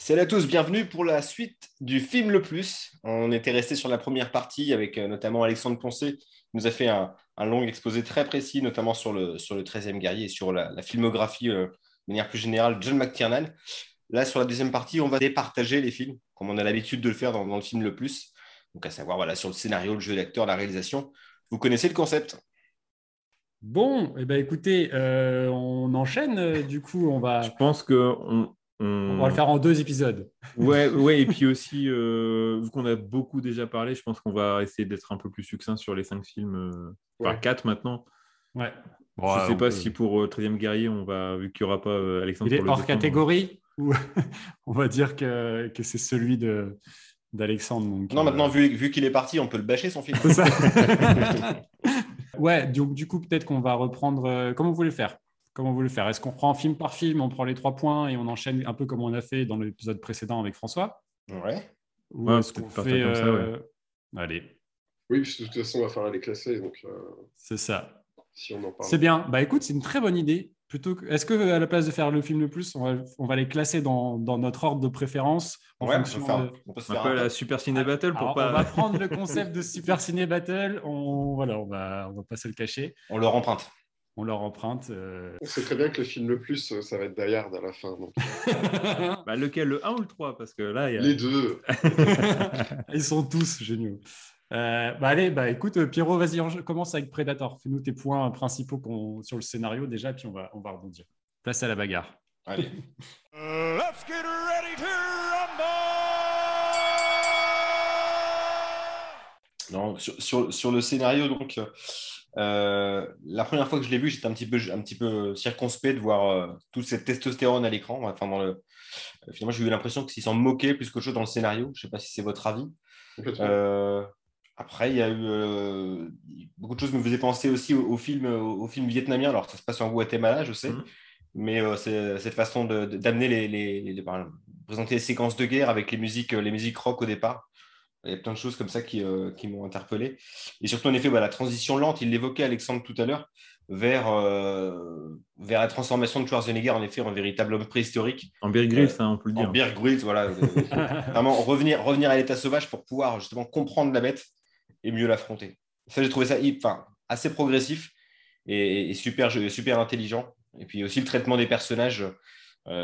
Salut à tous, bienvenue pour la suite du film Le Plus. On était resté sur la première partie avec euh, notamment Alexandre Poncé, qui nous a fait un, long exposé très précis, notamment sur le, sur le 13e guerrier et sur la, filmographie euh, de manière plus générale, John McTiernan. Là, sur la deuxième partie, on va départager les films, comme on a l'habitude de le faire dans, le film Le Plus. Donc, à savoir voilà, sur le scénario, le jeu d'acteur, la réalisation. Vous connaissez le concept? Bon, eh ben, écoutez, euh, on enchaîne. Du coup, on va. Je pense que on va le faire en deux épisodes. Ouais, ouais et puis aussi, euh, vu qu'on a beaucoup déjà parlé, je pense qu'on va essayer d'être un peu plus succinct sur les cinq films, euh, enfin quatre maintenant. Ouais. je ne sais pas si pour 13e euh, guerrier, on va, vu qu'il n'y aura pas Alexandre. Il est hors catégorie ou on va dire que, que c'est celui de d'Alexandre. Non, maintenant, vu, vu qu'il est parti, on peut le bâcher son film. Ça. ouais, du, du coup, peut-être qu'on va reprendre. comment vous voulez le faire? Comment vous le faire? Est-ce qu'on prend film par film, on prend les trois points et on enchaîne un peu comme on a fait dans l'épisode précédent avec François? Ouais. Ou est-ce qu'on fait. Comme ça, euh, Allez. Oui, de toute façon, on va faire les classer. Donc, euh, C'est ça. Si on en parle. C'est bien. Bah écoute, c'est une très bonne idée. Plutôt que... Est-ce que à la place de faire le film le plus, on va, on va les classer dans, dans, notre ordre de préférence en ouais, on peut, faire, on peut se faire un peu la Super Ciné Battle pour pas. On va prendre le concept de Super Ciné Battle. On voilà, on va on va pas se le cacher. On leur emprunte on leur emprunte. Euh. On sait très bien que le film le plus, euh, ça va être Die à la fin. bah, lequel, le 1 ou le 3 Parce que là, il y a... Les deux. Ils sont tous géniaux. Euh, bah allez, bah écoute, Pierrot, vas-y, on commence avec Predator. Fais-nous tes points principaux sur le scénario déjà, puis on va, on va rebondir. Place à la bagarre. Allez. Let's get ready to Sur, sur, sur, le scénario, donc, euh, la première fois que je l'ai vu, j'étais un petit peu, un petit peu circonspect de voir euh, toute cette testostérone à l'écran. Enfin, dans le... Euh, finalement, j'ai eu l'impression qu'ils s'en moquaient plus qu'autre chose dans le scénario. Je ne sais pas si c'est votre avis. après, il y a eu beaucoup de choses qui me faisaient penser aussi au, film, au, film vietnamien. Alors, ça se passe en Guatemala, je sais. Mhm. Mais c'est cette façon d'amener les, les, présenter les séquences de guerre avec les musiques, les musiques rock au départ. Il y a plein de choses comme ça qui, euh, qui m'ont interpellé. Et surtout, en effet, bah, la transition lente, il l'évoquait Alexandre tout à l'heure, vers, euh, vers la transformation de Schwarzenegger, en effet, en véritable homme préhistorique. En Grylls, euh, hein, on peut le dire. En Bear Grylls, voilà. vraiment revenir, revenir à l'état sauvage pour pouvoir justement comprendre la bête et mieux l'affronter. Ça, j'ai trouvé ça enfin, assez progressif et, super, super intelligent. Et puis aussi le traitement des personnages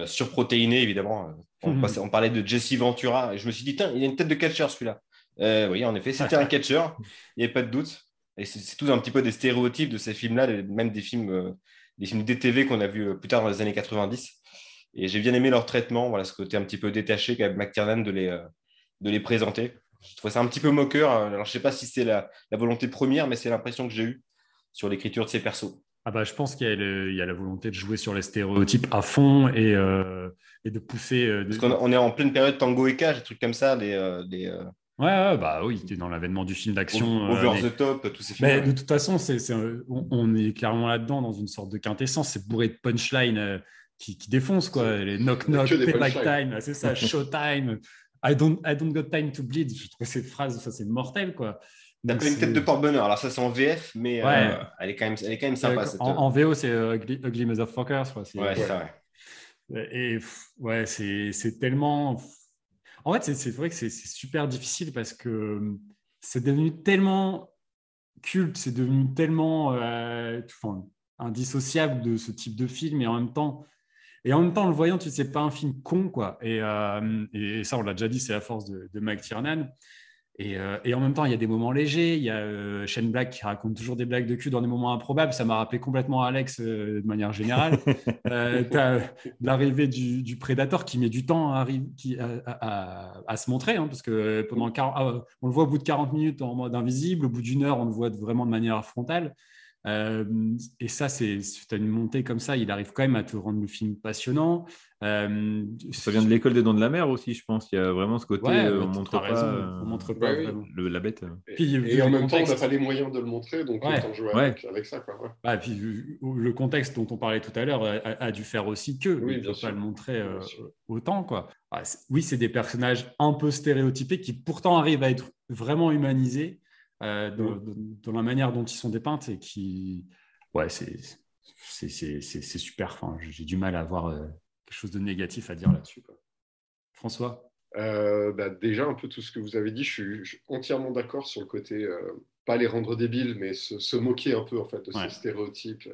surprotéinés, évidemment. Mhm. On, parlait de Jesse Ventura et je me suis dit, tiens, il a une tête de catcher celui-là. Euh, oui, en effet, c'était un catcher, il n'y avait pas de doute. Et c'est tout un petit peu des stéréotypes de ces films-là, même des films, euh, des films DTV qu'on a vus euh, plus tard dans les années 90. Et j'ai bien aimé leur traitement, voilà, ce côté un petit peu détaché qu'a McTiernan de les, de les présenter. Je trouvais ça un petit peu moqueur. Alors, je ne sais pas si c'est la, la, volonté première, mais c'est l'impression que j'ai eue sur l'écriture de ces persos. Ah bah, je pense qu'il y, a la volonté de jouer sur les stéréotypes à fond et, euh, et de pousser. Euh, Parce qu'on est en pleine période tango et cage, des trucs comme ça, des. Euh, des Ouais, bah oui, tu es dans l'avènement du film d'action. Over the top, tous ces films. Mais de toute façon, c'est on, est clairement là-dedans dans une sorte de quintessence. C'est bourré de punchline qui, qui défonce, quoi. Les knock-knock, pay back time, c'est ça, showtime. I don't, I don't got time to bleed. Je trouve cette phrase, ça c'est mortel, quoi. D'après une tête de porte-bonheur. Alors, ça, c'est en VF, mais euh, elle, est quand même, elle est quand même sympa. En, en, VO, c'est euh, Ugly, Motherfuckers. Ouais, c'est vrai. Et ouais, c'est tellement. En fait, c'est vrai que c'est super difficile parce que c'est devenu tellement culte, c'est devenu tellement euh, indissociable de ce type de film et en même temps. Et en même temps, en le voyant, tu sais, c'est pas un film con, quoi. Et, et ça, on l'a déjà dit, c'est la force de, de Mike Tiernan. Euh, et, en même temps, il y a des moments légers. Il y a euh, Shane Black qui raconte toujours des blagues de cul dans des moments improbables. Ça m'a rappelé complètement Alex euh, de manière générale. tu as l'arrivée du, du, Predator qui met du temps à, à, se montrer, hein, parce que pendant ah, on le voit au bout de 40 minutes en mode invisible, au bout d'une heure, on le voit vraiment de manière frontale. et ça, c'est tu as une montée comme ça, il arrive quand même à te rendre le film passionnant. Euh, ça vient de l'école des dents de la mer aussi, je pense. Il y a vraiment ce côté, euh, on, montre pas, on montre pas, la bête. Et, en même temps, on n'a pas les moyens de le montrer, donc autant jouer avec, avec, ça. Quoi, bah, puis, le contexte dont on parlait tout à l'heure a, dû faire aussi que oui, ne pas le montrer euh, autant. Quoi. Ah, oui, c'est des personnages un peu stéréotypés qui pourtant arrivent à être vraiment humanisés dans, dans, la manière dont ils sont dépeints et qui, ouais, c'est super. Enfin, J'ai du mal à voir quelque chose de négatif à dire là-dessus. François? Bah, Déjà, un peu tout ce que vous avez dit, je suis, entièrement d'accord sur le côté, pas les rendre débiles, mais se, moquer un peu en fait, de ces stéréotypes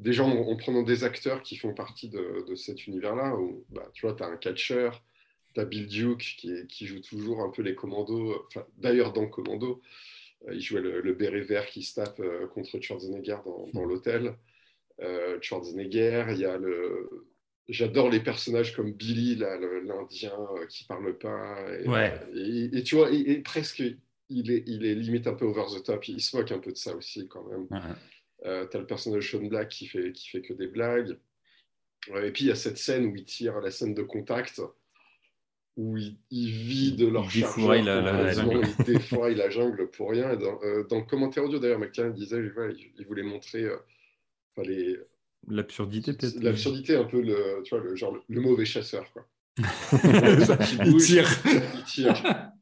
déjà en, prenant des acteurs qui font partie de, cet univers-là, où bah, tu vois, tu as un catcher, tu as Bill Duke qui, joue toujours un peu les commandos, d'ailleurs dans Commando, euh, il jouait le, béret vert qui se tape euh, contre Schwarzenegger dans, l'hôtel. Euh, Schwarzenegger, il y a le... J'adore les personnages comme Billy, l'Indien qui parle pas. Et, ouais. et, tu vois, et, presque, il est, il est limite un peu over the top. Il se moque un peu de ça aussi quand même. Euh, tu as le personnage Sean Black qui fait, qui fait que des blagues. et puis il y a cette scène où il tire la scène de contact, où il, vit de leur il défouraille la, la, jungle. Il défouraille la jungle pour rien. Dans, euh, dans le commentaire audio, d'ailleurs, McTiernan disait il, voulait montrer euh, les... l'absurdité, peut-être. L'absurdité, un peu le, tu vois, le, genre, le, mauvais chasseur. Quoi. il, tire. il tire.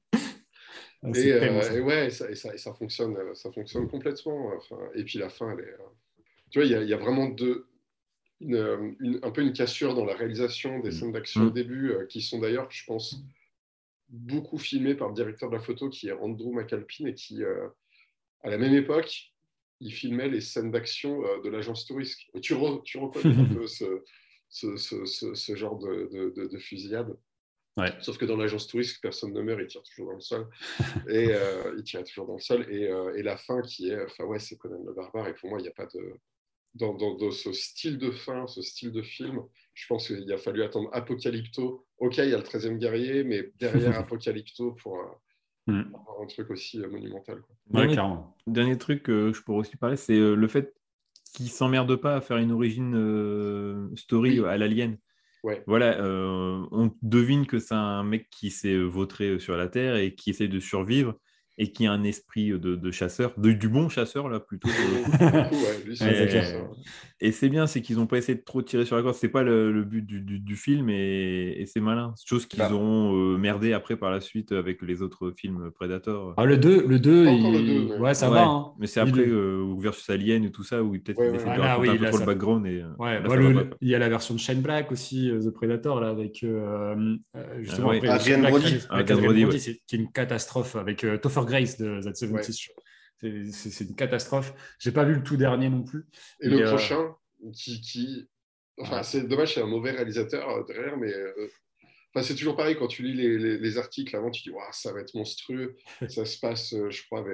Ah, euh, et, ouais, et ça, ça, fonctionne, euh, ça fonctionne complètement. et puis la fin, elle est, euh, tu vois, il y, a vraiment deux, une, un peu une cassure dans la réalisation des mm. scènes d'action au mm. début, qui sont d'ailleurs, je pense, beaucoup filmées par le directeur de la photo, qui est Andrew McAlpine, et qui, à la même époque, il filmait les scènes d'action de l'agence touriste. Et tu, tu reconnais un peu ce, ce, ce, ce genre de, de, de fusillade. Sauf que dans l'agence touriste, personne ne meurt, il tire toujours dans le sol. et euh, il tire toujours dans le sol. Et, euh, et, la fin qui est, enfin ouais, c'est Conan le barbare. Et pour moi, il n'y a pas de. Dans, dans, ce style de fin, ce style de film, je pense qu'il a fallu attendre Apocalypto. Ok, il y a le 13e guerrier, mais derrière Apocalypto pour, euh, mm. avoir un truc aussi monumental. Dernier, dernier, truc que je pourrais aussi parler, c'est le fait qu'il ne s'emmerde pas à faire une origine story à l'alien. Voilà, euh, on devine que c'est un mec qui s'est vautré sur la Terre et qui essaie de survivre et qui a un esprit de, chasseur, du bon chasseur là plutôt. et, c'est bien, c'est qu'ils n'ont pas essayé de trop tirer sur la corde. C'est pas le, but du, film et, c'est malin. Chose qu'ils bah. auront euh, merdé après par la suite avec les autres films Predator. Ah, le 2, le 2, ouais. ça va. Hein. Mais c'est après euh, versus Alien et tout ça où peut-être ouais, ouais. Ah, oui, un peu trop le background. Et, euh, il y a la version de Shane Black aussi, The Predator là avec justement Adrian Brody, qui est une catastrophe avec Topher Grace de That 70 C'est une catastrophe. J'ai pas vu le tout dernier non plus. Et le euh, prochain, qui, qui... Enfin, c'est dommage, c'est un mauvais réalisateur euh, derrière, mais euh, enfin, c'est toujours pareil quand tu lis les, les, articles avant, tu dis ça va être monstrueux. ça se passe, je crois,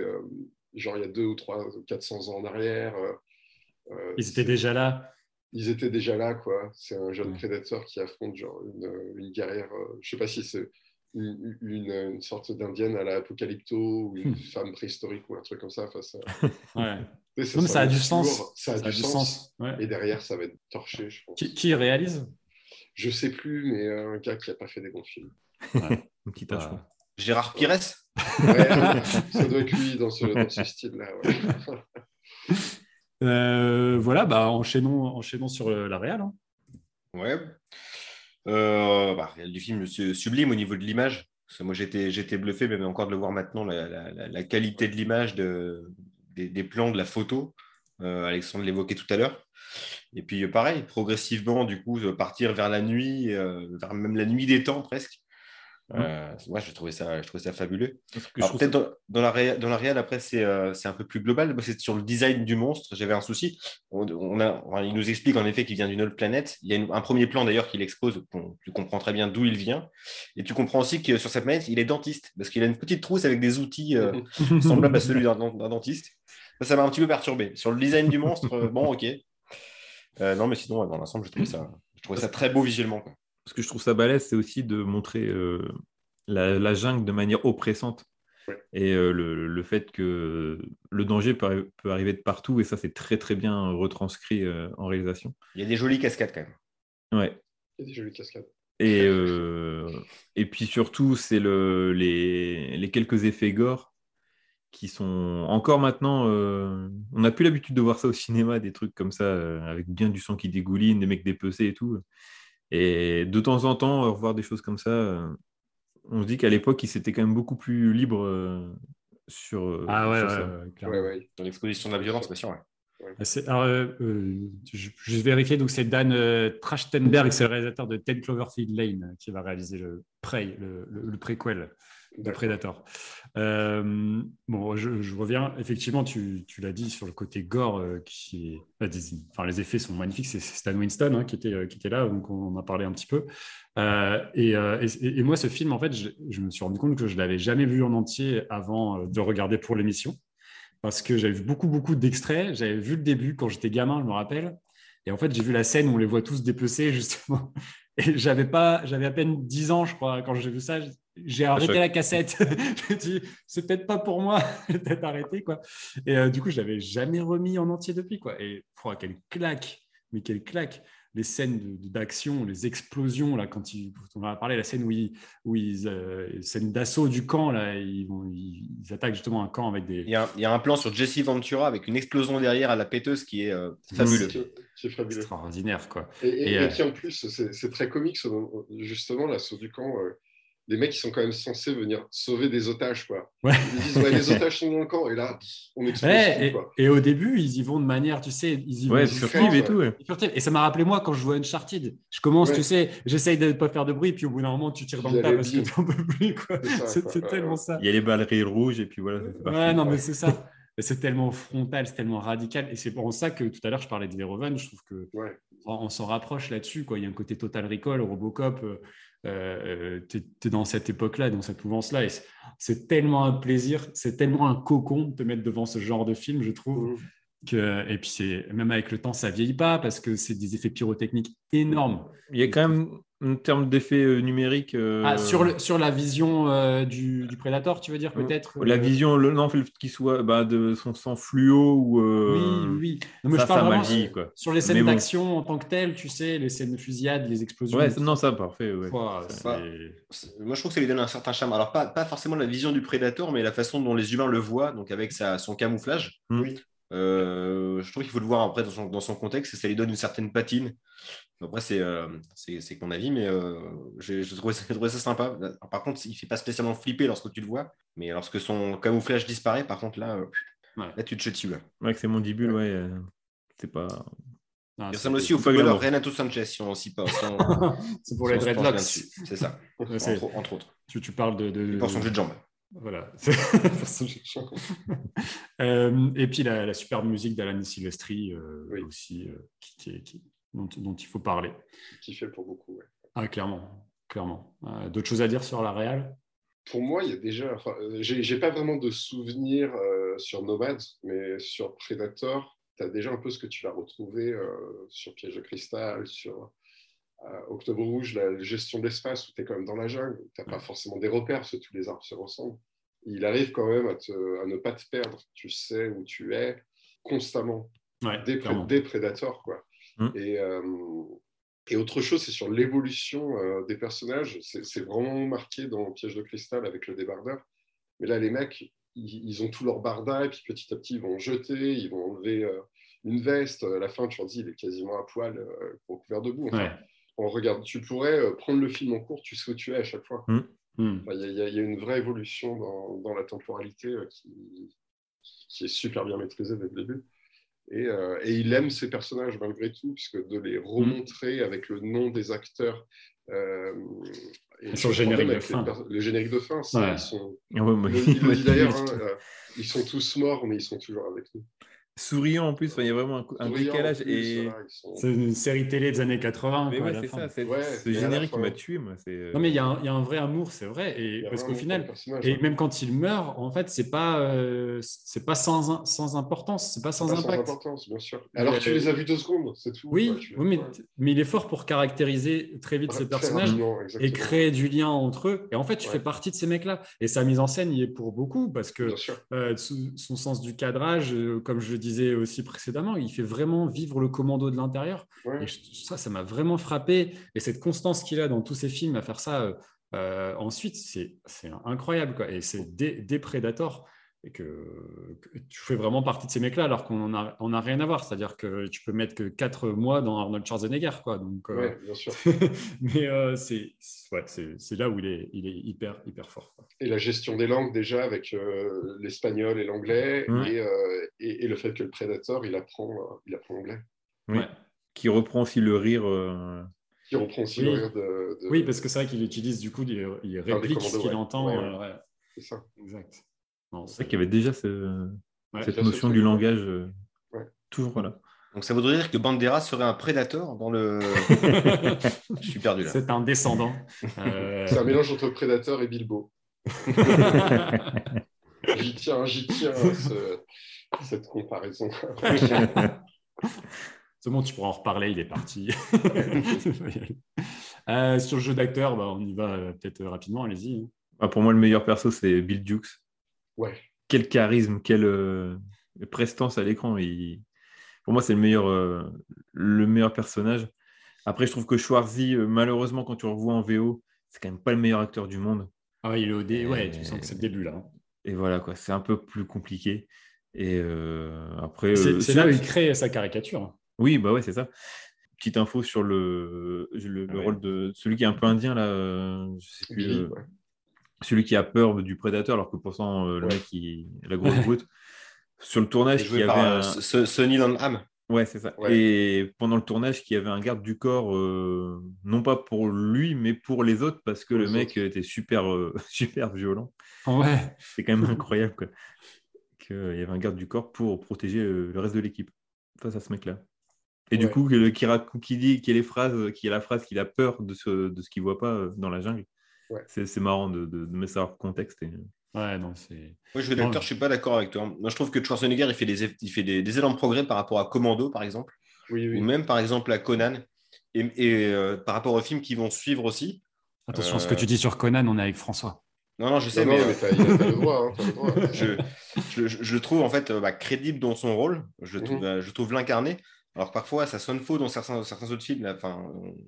genre il y a deux ou trois, 400 ans en arrière. Ils étaient déjà là. Ils étaient déjà là, quoi. C'est un jeune prédateur qui affronte genre une, une guerrière. je sais pas si c'est une, une, sorte d'indienne à l'apocalypto ou une hmm. femme préhistorique ou un truc comme ça. Enfin, ça... ouais. ça, ça, a du sens. Ça a, du, sens. Et derrière, ça va être torché, je pense. Qui, qui réalise? Je sais plus, mais un gars qui n'a pas fait des bons films. Ouais. un petit tâche, Gérard Pires? Ouais, Ça doit être lui dans ce, dans ce style-là. Euh, voilà, bah, enchaînons, enchaînons sur la réal. Hein. Ouais. Euh, bah, du film sublime au niveau de l'image. Moi, j'étais, j'étais bluffé, même encore de le voir maintenant, la, qualité de l'image, de, des, plans, de la photo. Euh, Alexandre l'évoquait tout à l'heure. Et puis, pareil, progressivement, du coup, partir vers la nuit, euh, vers même la nuit des temps presque. Mmh. Euh, moi, je trouvais ça, je trouvais ça fabuleux. Peut-être dans, dans, la dans la réelle, après, euh, c'est un peu plus global. C'est sur le design du monstre. J'avais un souci. On, a, il nous explique en effet qu'il vient d'une autre planète. Il y a un premier plan d'ailleurs qu'il expose. tu comprends très bien d'où il vient. Et tu comprends aussi que sur cette planète, il est dentiste parce qu'il a une petite trousse avec des outils euh, semblables à celui d'un dentiste. Ça, m'a un petit peu perturbé. Sur le design du monstre, bon, ok. non, mais sinon, dans l'ensemble, je trouvais ça, je trouvais ça très beau visuellement. Quoi ce que je trouve ça balèze, c'est aussi de montrer euh, la, jungle de manière oppressante. Et euh, le, fait que le danger peut, arriver de partout, et ça, c'est très très bien retranscrit euh, en réalisation. Il y a des jolies cascades quand même. Ouais. Il y a des jolies cascades. Et, et puis surtout, c'est le, les, les, quelques effets gore qui sont encore maintenant. on n'a plus l'habitude de voir ça au cinéma, des trucs comme ça, avec bien du sang qui dégouline, des mecs dépecés et tout. Et de temps en temps, revoir des choses comme ça, euh, on se dit qu'à l'époque, il s'était quand même beaucoup plus libre euh, sur, ah ouais, ça. Ouais, Dans l'exposition de la violence, bien sûr. Euh, euh, je, vais vérifier, donc c'est Dan euh, Trachtenberg, c'est le réalisateur de Ten Cloverfield Lane qui va réaliser le, pré, le, le, préquel de Predator. bon, je, reviens. Effectivement, tu, tu l'as dit sur le côté gore, qui est, enfin, les effets sont magnifiques. C'est Stan Winston hein, qui, était, qui était là, donc on en a parlé un petit peu. Et, et, moi, ce film, en fait, je, je, me suis rendu compte que je l'avais jamais vu en entier avant de regarder pour l'émission parce que j'avais vu beaucoup, beaucoup d'extraits. J'avais vu le début quand j'étais gamin, je me rappelle. Et en fait, j'ai vu la scène où on les voit tous dépecer, justement. Et j'avais pas, j'avais à peine 10 ans, je crois, quand j'ai vu ça. J'ai arrêté la cassette. j'ai dit, c'est peut-être pas pour moi. j'ai peut-être arrêté, quoi. Et euh, du coup, je l'avais jamais remis en entier depuis, quoi. Et oh, quelle claque, mais quelle claque les scènes d'action, les explosions, là, quand ils, on va parler, la scène où ils, où ils euh, scène d'assaut du camp, là, ils, vont, ils, attaquent justement un camp avec des. Il y, a, il y, a, un plan sur Jesse Ventura avec une explosion derrière à la péteuse qui est euh, fabuleux. C'est fabuleux. Extraordinaire, quoi. Et, et, qui en plus, c'est très comique, justement, l'assaut du camp. Les mecs qui sont quand même censés venir sauver des otages. Quoi. Ils disent les otages sont dans le camp et là, on explose. et, et, au début, ils y vont de manière, tu sais, ils y vont et tout. Et ça m'a rappelé moi quand je vois Uncharted. Je commence, tu sais, j'essaye de ne pas faire de bruit, puis au bout d'un moment, tu tires dans le tas parce que tu n'en peux plus. C'est tellement ça. Il y a les balleries rouges et puis voilà. Ouais, non, mais c'est ça. C'est tellement frontal, c'est tellement radical. Et c'est pour ça que tout à l'heure, je parlais de Verhoeven. Je trouve que on, s'en rapproche là-dessus. Il y a un côté Total Recall, Robocop. Euh, euh, dans cette époque-là, dans cette mouvance-là. C'est tellement un plaisir, c'est tellement un cocon de te mettre devant ce genre de film, je trouve. Que, et puis, même avec le temps, ça vieillit pas parce que c'est des effets pyrotechniques énormes. Il y a quand même en termes d'effet euh, numérique. Euh, ah, sur, le, sur la vision euh, du, du, prédateur, tu veux dire peut-être La vision, le, non, le qu'il soit bah, de son sang fluo ou. oui, oui. mais je parle vraiment sur, sur, les scènes d'action en tant que telles, tu sais, les scènes de fusillade, les explosions. Ouais, non, ça, parfait. moi, je trouve que ça lui donne un certain charme. Alors, pas, pas forcément la vision du prédateur, mais la façon dont les humains le voient, donc avec sa, son camouflage. Oui. Je trouve qu'il faut le voir après dans son, dans son, contexte et ça lui donne une certaine patine. Après, c'est euh, c'est mon avis, mais euh, j'ai trouvé, ça sympa. par contre, il ne fait pas spécialement flipper lorsque tu le vois, mais lorsque son camouflage disparaît, par contre, là, euh, là tu te chetives. Ouais, c'est mon début, ouais. C'est pas. Ah, il ressemble aussi au footballeur Renato Sanchez, si on aussi pas. c'est pour les dreadlocks. C'est ça, entre, autres. Tu, tu parles de, de, Pour son jeu de jambes. Voilà. euh, et puis la, la, superbe musique d'Alan Silvestri aussi, qui, qui, qui, dont, il faut parler. Qui fait pour beaucoup, oui. Ah, clairement, clairement. Euh, d'autres choses à dire sur la Real? Pour moi, il y a déjà. Enfin, euh, j'ai pas vraiment de souvenirs euh, sur Nomad, mais sur Predator, tu as déjà un peu ce que tu vas retrouver sur Piège de cristal, sur Octobre Rouge, la gestion de l'espace où tu es quand même dans la jungle, tu n'as pas forcément des repères parce que tous les arbres se ressemblent. Il arrive quand même à, à ne pas te perdre. Tu sais où tu es constamment. Ouais, des, des prédateurs, quoi. Mm. Et, euh, et, autre chose, c'est sur l'évolution euh, des personnages. C'est vraiment marqué dans Piège de cristal avec le débardeur. Mais là, les mecs, ils, ont tout leur barda et puis petit à petit, ils vont jeter, ils vont enlever euh, une veste. À la fin, tu leur dis, il est quasiment à poil, couvert de boue. On regarde, tu pourrais prendre le film en cours, tu sais où tu es à chaque fois. Mm. Mm. Il y, a une vraie évolution dans, dans la temporalité qui, qui, est super bien maîtrisée dès le début. Euh, et, il aime ses personnages malgré tout, puisque de les remontrer avec le nom des acteurs. Euh, et sur le générique de fin. Le générique de fin, ils sont. d'ailleurs, hein, euh, ils sont tous morts, mais ils sont toujours avec nous souriant en plus. il y a vraiment un, décalage. et... C'est une série télé des années 80. Mais ouais, c'est ça. C'est ce générique qui m'a tué. Moi, euh, non, mais il y, a un, y, a un vrai amour, c'est vrai. Et parce qu'au final, et même quand il meurt, en fait, c'est pas, euh, c'est pas sans, sans importance, c'est pas sans pas impact. Sans importance, bien sûr. Alors tu les as vus deux secondes, c'est tout. Oui, mais, mais, il est fort pour caractériser très vite ces personnages et créer du lien entre eux. Et en fait, tu fais partie de ces mecs-là. Et sa mise en scène, il est pour beaucoup parce que euh, son sens du cadrage, comme je le disais aussi précédemment, il fait vraiment vivre le commando de l'intérieur. Et ça, ça m'a vraiment frappé. Et cette constance qu'il a dans tous ses films à faire ça euh, euh, ensuite, c'est incroyable. Quoi. Et c'est des, des Predators. Et que, tu fais vraiment partie de ces mecs-là alors qu'on n'a on a rien à voir. C'est-à-dire que tu peux mettre que 4 mois dans Arnold Schwarzenegger. Quoi. Donc, euh, bien sûr. mais euh, c'est ouais, là où il est, il est hyper, hyper fort. Et la gestion des langues déjà avec euh, l'espagnol et l'anglais et, et, le fait que le prédateur, il apprend, il apprend l'anglais. Oui. Qui reprend aussi le rire. Qui reprend aussi le rire de, Oui, parce que c'est vrai qu'il utilise du coup, il, il réplique ce qu'il entend. C'est ça. Exact. C'est vrai qu'il y avait déjà cette notion du langage euh, toujours là. Donc ça voudrait dire que Bandera serait un prédateur dans le. Je suis perdu là. C'est un descendant. Euh, C'est un mélange entre prédateur et Bilbo. j'y tiens, j'y tiens cette comparaison. C'est bon, tu pourras en reparler, il est parti. Euh, sur le jeu d'acteur, bah, on y va peut-être rapidement, allez-y. Ah, pour moi, le meilleur perso, c'est Bill Dukes. Ouais. Quel charisme, quelle euh, prestance à l'écran. Pour moi, c'est le meilleur, euh, le meilleur personnage. Après, je trouve que Schwarzy, euh, malheureusement, quand tu le revois en VO, c'est quand même pas le meilleur acteur du monde. Ah, il est au dé, ouais, tu sens que c'est le début là. Hein. Et voilà, quoi, c'est un peu plus compliqué. Et après. C'est là où il crée sa caricature. Oui, bah ouais, c'est ça. Petite info sur le, le, ah rôle de celui qui est un peu indien là. je sais plus, celui qui a peur du prédateur, alors que pourtant, euh, le mec, il, la grosse brute. Sur le tournage, il y avait un... Sonny Landham. Ouais, c'est ça. Et pendant le tournage, il y avait un garde du corps, euh, non pas pour lui, mais pour les autres, parce que le mec était super, euh, super violent. Ouais. C'est quand même incroyable qu'il y avait un garde du corps pour protéger le reste de l'équipe face à ce mec-là. Et du coup, qui, qui dit qui a les phrases, qui a la phrase qu'il a peur de ce, de ce qu'il voit pas dans la jungle. C'est marrant de, de, mettre ça en contexte. Et... Ouais, non, c'est. Moi, je vais je suis pas d'accord avec toi. Moi, je trouve que Schwarzenegger, il fait des, il fait des, des élans de progrès par rapport à Commando, par exemple. Oui, oui. Ou même, par exemple, à Conan. Et, et euh, par rapport aux films qui vont suivre aussi. Attention, ce que tu dis sur Conan, on est avec François. Non, non, je sais, mais, mais le droit. Hein, je, je, je, trouve en fait bah, crédible dans son rôle. Je mhm. trouve, je trouve l'incarner. Alors parfois, ça sonne faux dans certains, certains autres films. Enfin,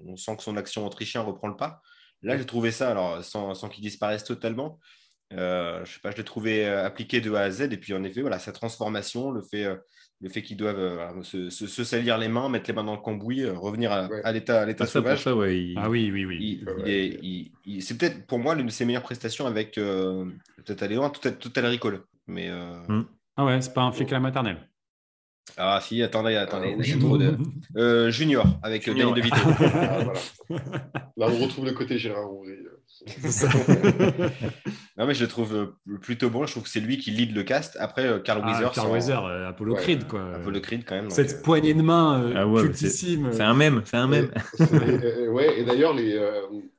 on sent que son action autrichien reprend le pas. Là, j'ai trouvé ça, alors sans, sans qu'il disparaisse totalement. Euh, je sais pas, je l'ai trouvé euh, appliqué de A à Z. Et puis, en effet, voilà, sa transformation, le fait, euh, le fait qu'ils doivent se, se, salir les mains, mettre les mains dans le cambouis, revenir à, à l'état, à l'état ah, sauvage. Ça, ouais, Ah oui, oui, oui. c'est peut-être pour moi l'une de ses meilleures prestations avec peut-être aller loin, tout à, tout à Recall. Mais, hmm. Ah ouais, c'est pas un flic à la maternelle. Ah si, attendez, attendez. Ah, trop de... euh, junior, avec junior. Danny DeVito. ah, voilà. Là, on retrouve le côté Gérard Roury. non, mais je le trouve euh, plutôt bon. Je trouve que c'est lui qui lead le cast. Après, euh, Carl ah, Weezer. Carl Weezer, euh, Apollo ouais. Creed, quoi. Apollo Creed, quand même. Cette poignée de main euh, ah ouais, cultissime. C'est un même, c'est un même. Et, ouais, et d'ailleurs, les,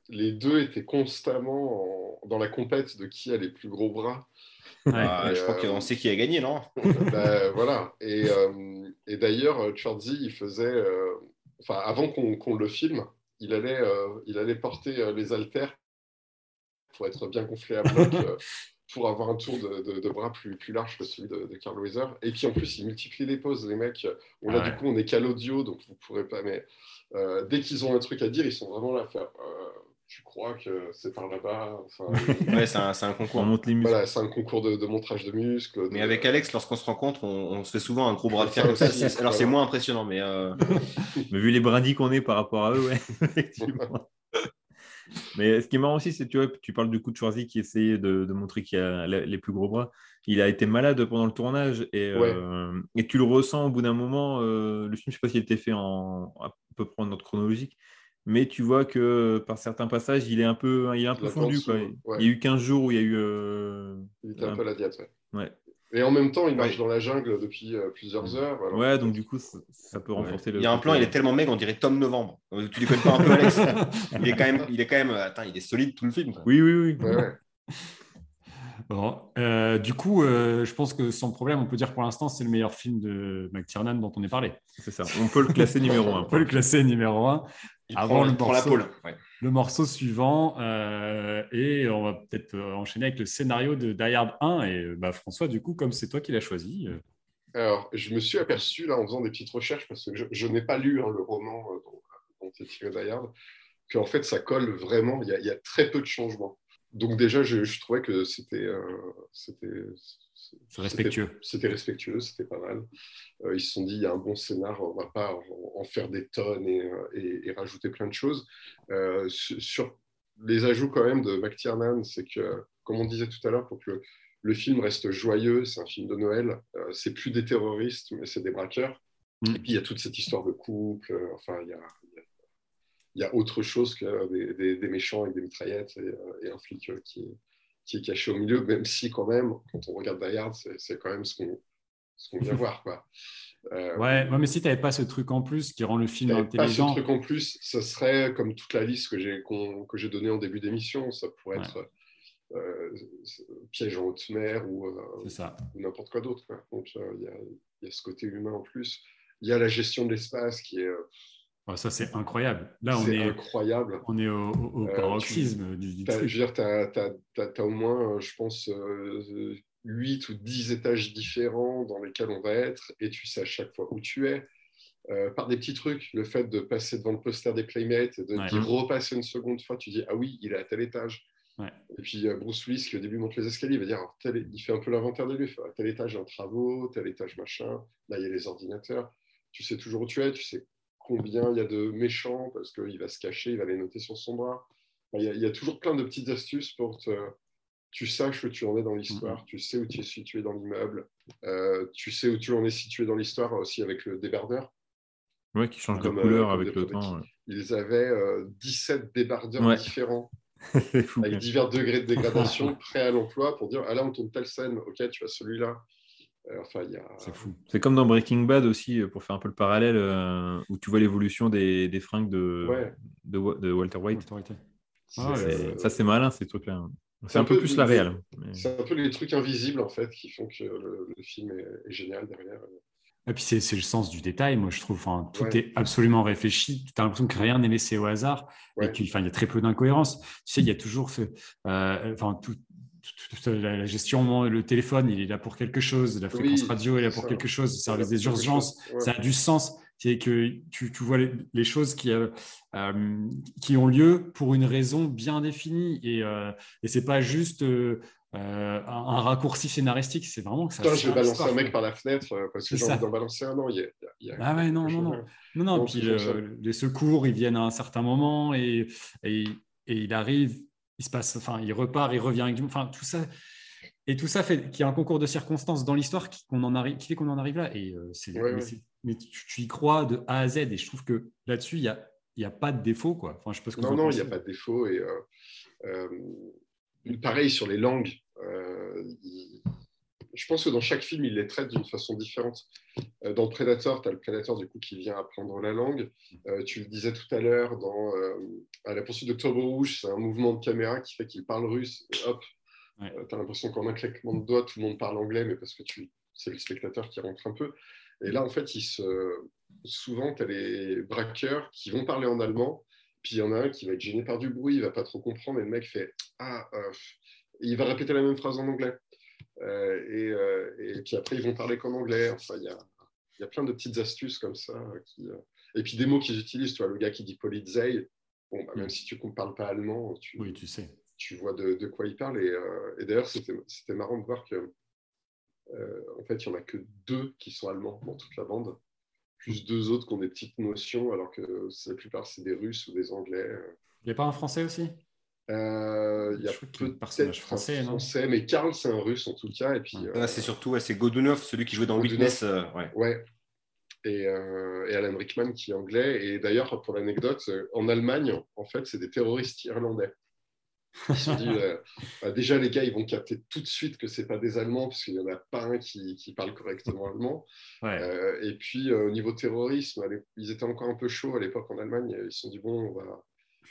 les deux étaient constamment en... dans la compète de qui a les plus gros bras. Ah, je crois qu'on sait qui a gagné, non? Ben, Voilà. Et, euh, et d'ailleurs, Chordy, il faisait. Euh, enfin, avant qu'on le filme, il allait, euh, il allait porter les haltères pour être bien gonflé à bloc. pour avoir un tour de, de, bras plus, plus large que celui de, de Carl Weiser. Et puis en plus, il multiplie les pauses, les mecs. On a du coup, on est qu'à l'audio, donc vous ne pourrez pas. Mais dès qu'ils ont un truc à dire, ils sont vraiment là à faire tu crois que c'est par là-bas. ouais, c'est un, un, concours. Voilà, c'est un concours de, montrage de muscles. Mais avec Alex, lorsqu'on se rencontre, on, on, se fait souvent un gros bras de fer comme ça. Alors c'est moins impressionnant, mais, euh... mais vu les brindilles qu'on est par rapport à eux, ouais, effectivement. mais ce qui est marrant aussi, c'est que tu, vois, tu parles du coup de Schwarzy qui essayait de, de montrer qu'il a les plus gros bras. Il a été malade pendant le tournage et, euh, et tu le ressens au bout d'un moment. Euh, le film, je ne sais pas s'il était fait en à peu près en notre chronologique, mais tu vois que par certains passages, il est un peu, il est un peu fondu. Quoi. Il y a eu 15 jours où il y a eu. Euh, il était un, peu la diète. Ouais. Et en même temps, il marche dans la jungle depuis euh, plusieurs heures. ouais, donc du coup, ça, peut renforcer le. Il y a un plan, il est tellement maigre, on dirait Tom Novembre. Euh, tu ne connais pas un peu, Alex il, est quand même, il est quand même. Attends, il est solide tout le film. Oui, oui, oui. Bon, du coup, je pense que sans problème, on peut dire pour l'instant, c'est le meilleur film de McTiernan dont on est parlé. C'est ça. On peut le classer numéro 1. on peut le classer numéro 1. Avant le, morceau, la pôle. le morceau suivant. Euh, et on va peut-être euh, enchaîner avec le scénario de Die Hard 1. Et euh, bah, François, du coup, comme c'est toi qui l'as choisi. Alors, je me suis aperçu là en faisant des petites recherches, parce que je, n'ai pas lu hein, le roman dont, dont est tiré Die Hard, qu'en fait, ça colle vraiment. Il y, a, très peu de changements. donc déjà, je, trouvais que c'était respectueux. C'était respectueux, c'était pas mal. ils se sont dit, il y a un bon scénar, on va pas en, faire des tonnes et, rajouter plein de choses. sur les ajouts quand même de McTiernan, c'est que, comme on disait tout à l'heure, pour que le, film reste joyeux, c'est un film de Noël, c'est plus des terroristes, mais c'est des braqueurs. Mm. Et puis il y a toute cette histoire de couple, enfin il y a, il y a autre chose que des, méchants avec des mitraillettes et, euh, un flic euh, qui, qui, est caché au milieu, même si quand même, quand on regarde Die c'est quand même ce qu'on vient voir. Quoi. Euh, ouais, mais si tu n'avais pas ce truc en plus qui rend le film intelligent. Pas ce truc en plus, ça serait comme toute la liste que j'ai que j'ai donnée en début d'émission. Ça pourrait être piège en haute mer ou, n'importe quoi d'autre. Donc il y, y, a ce côté humain en plus. Il y a la gestion de l'espace qui est ça, c'est incroyable. Là, on est, incroyable. On est au, euh, paroxysme du, Je veux dire, tu as, au moins, euh, je pense, 8 euh, ou 10 étages différents dans lesquels on va être et tu sais à chaque fois où tu es. par des petits trucs, le fait de passer devant le poster des Playmates de repasser une seconde fois, tu dis Ah oui, il est à tel étage. Et puis Bruce Willis qui au début monte les escaliers, il va dire tel, il fait un peu l'inventaire des lieux, tel étage en travaux, tel étage machin, là il y a les ordinateurs, tu sais toujours où tu es, tu sais combien il y a de méchants parce qu'il va se cacher, il va les noter sur son bras. Il y, a, toujours plein de petites astuces pour que tu saches où tu en es dans l'histoire, tu sais où tu es situé dans l'immeuble, euh, tu sais où tu en es situé dans l'histoire aussi avec le débardeur. Oui, qui change de couleur euh, avec le temps. Ils avaient 17 euh, débardeurs différents. avec divers degrés de dégradation prêts à l'emploi pour dire ah là on tourne telle scène ok tu as celui-là euh, c'est fou. C'est comme dans Breaking Bad aussi, euh, pour faire un peu le parallèle, euh, où tu vois l'évolution des, des, fringues de, de, Walter White. Ah ça, c'est malin, ces trucs-là. C'est un, peu, plus la réelle. C'est un peu les trucs invisibles, en fait, qui font que le, film est, génial derrière. Et puis, c'est le sens du détail, moi, je trouve. Enfin, tout est absolument réfléchi. Tu as l'impression que rien n'est laissé au hasard. Et qu'il enfin, il y a très peu d'incohérences. Tu sais, il y a toujours ce. enfin, tout, la gestion, le téléphone, il est là pour quelque chose, la fréquence radio est là pour quelque chose, le service des urgences, ça a du sens. C'est que tu, vois les, choses qui, euh, euh, qui ont lieu pour une raison bien définie. Et, euh, et c'est pas juste euh, un, raccourci scénaristique, c'est vraiment que ça. je vais balancer un mec par la fenêtre parce que j'ai envie d'en balancer un. Non, il y a, ah ouais, non, non, non, non, non. Puis les secours, ils viennent à un certain moment et, et, et il arrive il se passe, enfin, il repart, il revient avec enfin, tout ça. Et tout ça fait qu'il y a un concours de circonstances dans l'histoire qui, qu'on en arrive, qui fait qu'on en arrive là. Et euh, c'est, mais, tu, y crois de A à Z. Et je trouve que là-dessus, il n'y a, y a pas de défaut. Quoi. Enfin, je non, non, il n'y a pas de défaut. Et euh, euh, pareil sur les langues. Je pense que dans chaque film, il les traite d'une façon différente. Euh, dans le Predator, tu as le Predator du coup, qui vient apprendre la langue. Euh, tu le disais tout à l'heure, dans euh, à La poursuite d'Octobre Rouge, c'est un mouvement de caméra qui fait qu'il parle russe. Et hop, tu as l'impression qu'en un claquement de doigts, tout le monde parle anglais, mais parce que tu, c'est le spectateur qui rentre un peu. Et là, en fait, il se... souvent, tu as les braqueurs qui vont parler en allemand, puis il y en a un qui va être gêné par du bruit, il va pas trop comprendre, et le mec fait Ah, il va répéter la même phrase en anglais. Euh, et, et, puis après, ils vont parler qu'en anglais. Enfin, il y a, y a, plein de petites astuces comme ça. Qui, euh, et puis des mots qu'ils utilisent. Tu vois, le gars qui dit Polizei, bon, bah, même mm. si tu ne parles pas allemand, tu, oui, tu, sais. tu vois de, de quoi il parle. Et, euh, et d'ailleurs, c'était marrant de voir que en fait, il n'y en a que deux qui sont allemands dans toute la bande, plus deux autres qui ont des petites notions, alors que la plupart, c'est des Russes ou des Anglais. Il n'y a pas un Français aussi? Euh, il y a peu de personnages français, français mais Karl, c'est un russe en tout cas. Et puis, euh, c'est surtout c'est Godunov, celui qui jouait dans Witness. Euh, ouais. ouais. Et, et, Alan Rickman qui est anglais. Et d'ailleurs, pour l'anecdote, en Allemagne, en fait, c'est des terroristes irlandais. Ils se dit, bah, déjà, les gars, ils vont capter tout de suite que c'est pas des Allemands, parce qu'il n'y en a pas un qui, qui parle correctement allemand. et puis, au niveau terrorisme, ils étaient encore un peu chauds à l'époque en Allemagne. Ils se sont dit, bon, on va,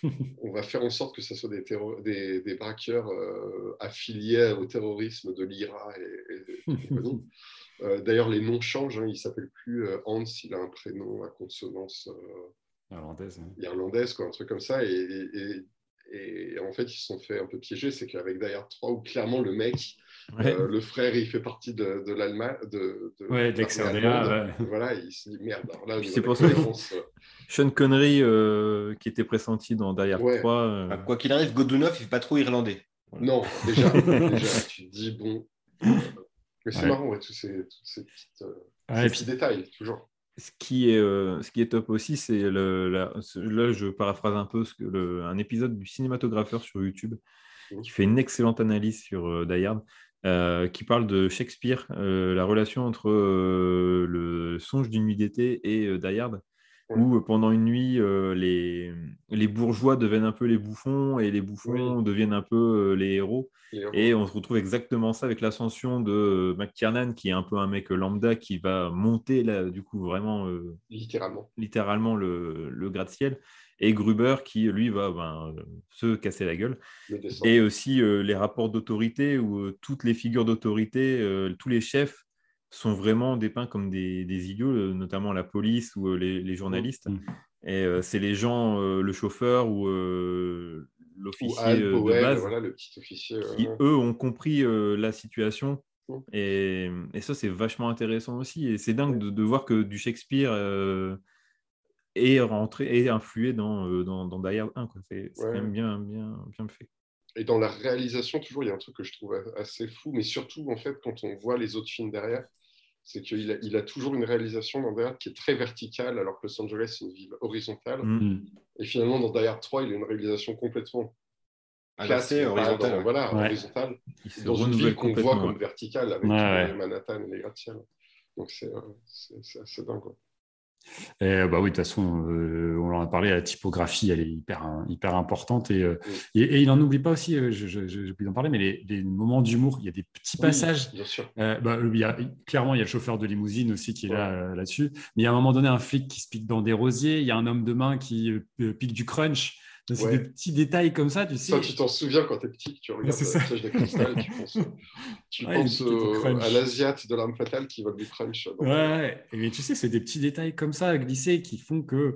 on va faire en sorte que ce soit des, des, braqueurs euh, affiliés au terrorisme de l'IRA et, euh, D'ailleurs, les noms changent. Hein. il ne s'appelle plus euh, Hans, il a un prénom à consonance irlandaise, irlandaise quoi, un truc comme ça. Et, et, en fait, ils se sont fait un peu piéger. C'est qu'avec d'ailleurs 3, où clairement le mec, le frère, il fait partie de, de l'Allemagne. De, de, ouais, Voilà, il se dit merde. c'est pour ça. Sean Connery, euh, qui était pressenti dans Derrière 3. Euh, bah, quoi qu'il arrive, Godunov, il fait pas trop irlandais. Non, déjà, déjà, tu te dis, bon. mais c'est marrant, tous ces, ces, petites, ces petits détails, toujours ce qui est, euh, ce qui est top aussi, c'est le, là, je paraphrase un peu ce que le, un épisode du cinématographeur sur YouTube mmh. qui fait une excellente analyse sur euh, euh, qui parle de Shakespeare, la relation entre le songe d'une nuit d'été et Où pendant une nuit, les, les, bourgeois deviennent un peu les bouffons et les bouffons deviennent un peu les héros. Et on se retrouve exactement ça avec l'ascension de McTiernan, qui est un peu un mec lambda qui va monter là, du coup vraiment littéralement, littéralement le, le gratte-ciel. Et Gruber qui lui va ben, se casser la gueule. Et aussi les rapports d'autorité où toutes les figures d'autorité, tous les chefs sont vraiment dépeints comme des, des idiots, euh, notamment la police ou euh, les, journalistes. Mm. Et euh, c'est les gens, le chauffeur ou l'officier de base, le petit officier, qui, eux, ont compris la situation. Mm. Et, et, ça, c'est vachement intéressant aussi. Et c'est dingue de, voir que du Shakespeare est rentré, est influé dans, dans, dans Die 1. C'est quand même bien, bien, bien fait. Et dans la réalisation, toujours, il y a un truc que je trouve assez fou, mais surtout, en fait, quand on voit les autres films derrière, c'est qu'il a, il a, toujours une réalisation dans Die qui est très verticale, alors que Los Angeles, c'est une ville horizontale. Mm. Et finalement, dans Die 3, il a une réalisation complètement classée, horizontale. voilà, horizontale. Dans une ville qu'on voit comme verticale, avec Manhattan et les gratte-ciel. Donc, c'est assez dingue. Et, bah oui, de toute façon, euh, on en a parlé, la typographie, elle est hyper, hyper importante. Et, euh, et, il n'en oublie pas aussi, euh, j'ai oublié d'en parler, mais les, moments d'humour, il y a des petits passages. Bien sûr. Bah, il y a, clairement, il y a le chauffeur de limousine aussi qui est là là-dessus. mais il y a un moment donné un flic qui se pique dans des rosiers, il y a un homme de main qui pique du crunch. C'est des petits détails comme ça, tu sais. Ça, tu t'en souviens quand t'es petit, que tu regardes la piège de cristal, tu penses, tu penses à l'Asiate de l'arme fatale qui vole du crunch. Ouais, mais tu sais, c'est des petits détails comme ça à glisser qui font que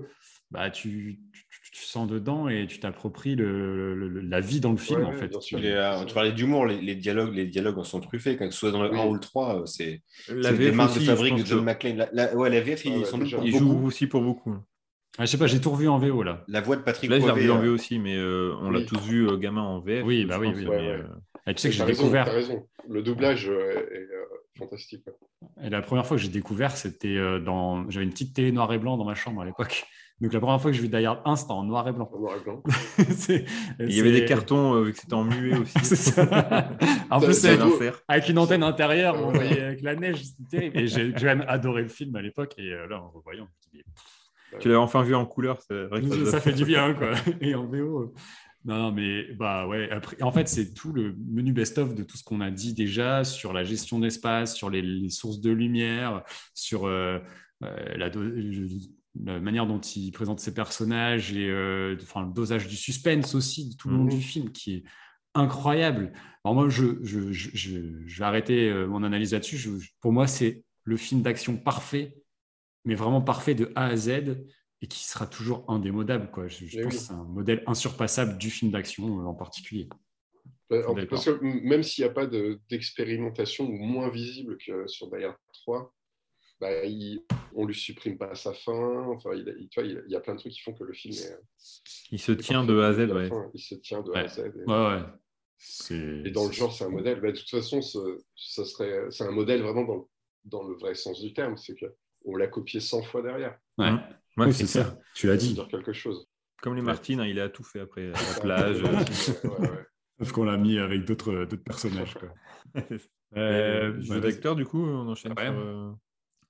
bah, tu, tu, tu sens dedans et tu t'appropries le, la vie dans le film, en fait. Euh, tu parlais d'humour, les, les, dialogues, les dialogues en sont truffés, que ce soit dans le 1 ou le 3, euh, c'est des marques de fabrique de John McClane. La, ouais, la VF, ils, sont ils jouent aussi pour beaucoup. Ah, je sais pas, j'ai tout revu en VO là. La voix de Patrick Là, j'ai revu en VO aussi, mais euh, on l'a tous vu euh, gamin en VF. Oui, bah oui, oui. Euh, tu sais que j'ai découvert. As raison. Le doublage est, fantastique. Et la première fois que j'ai découvert, c'était dans. J'avais une petite télé noir et blanc dans ma chambre à l'époque. Donc la première fois que je vu Die Hard 1, c'était en noir et blanc. En noir et blanc. Il y avait des cartons vu que c'était en muet aussi. en plus, avec, une antenne intérieure, on voyait avec la neige, c'était terrible. Et j'ai même adoré le film à l'époque. Et là, en revoyant, je me tu l'as enfin vu en couleur, c'est vrai que ça, fait du bien, quoi. Et en VO. Euh, non, mais bah ouais. Après, en fait, c'est tout le menu best-of de tout ce qu'on a dit déjà sur la gestion d'espace, sur les, sources de lumière, sur euh, euh, la, la, manière dont il présente ses personnages et enfin, le dosage du suspense aussi tout le long mhm. du film qui est incroyable. Alors moi, je, je, je, je vais arrêter mon analyse là-dessus. pour moi, c'est le film d'action parfait mais vraiment parfait de A à Z et qui sera toujours indémodable. Quoi. Je, pense que c'est un modèle insurpassable du film d'action euh, en particulier. Bah, parce que même s'il n'y a pas d'expérimentation ou moins visible que sur Die 3, bah, on ne lui supprime pas sa fin. Enfin, il, il, y a plein de trucs qui font que le film est. Il se tient de A à Z. Ouais. il se tient de A à Z. Et, ouais, et dans le genre, c'est un modèle. Bah, de toute façon, ça serait, c'est un modèle vraiment dans, dans le vrai sens du terme. C'est que on l'a copié 100 fois derrière. Ouais, mmh. c'est ça. Tu l'as dit. dire quelque chose. Comme les Martines, hein, il a tout fait après, à la plage. Sauf qu'on l'a mis avec d'autres personnages. Quoi. euh, jeu d'acteur, du coup, on enchaîne sur, euh,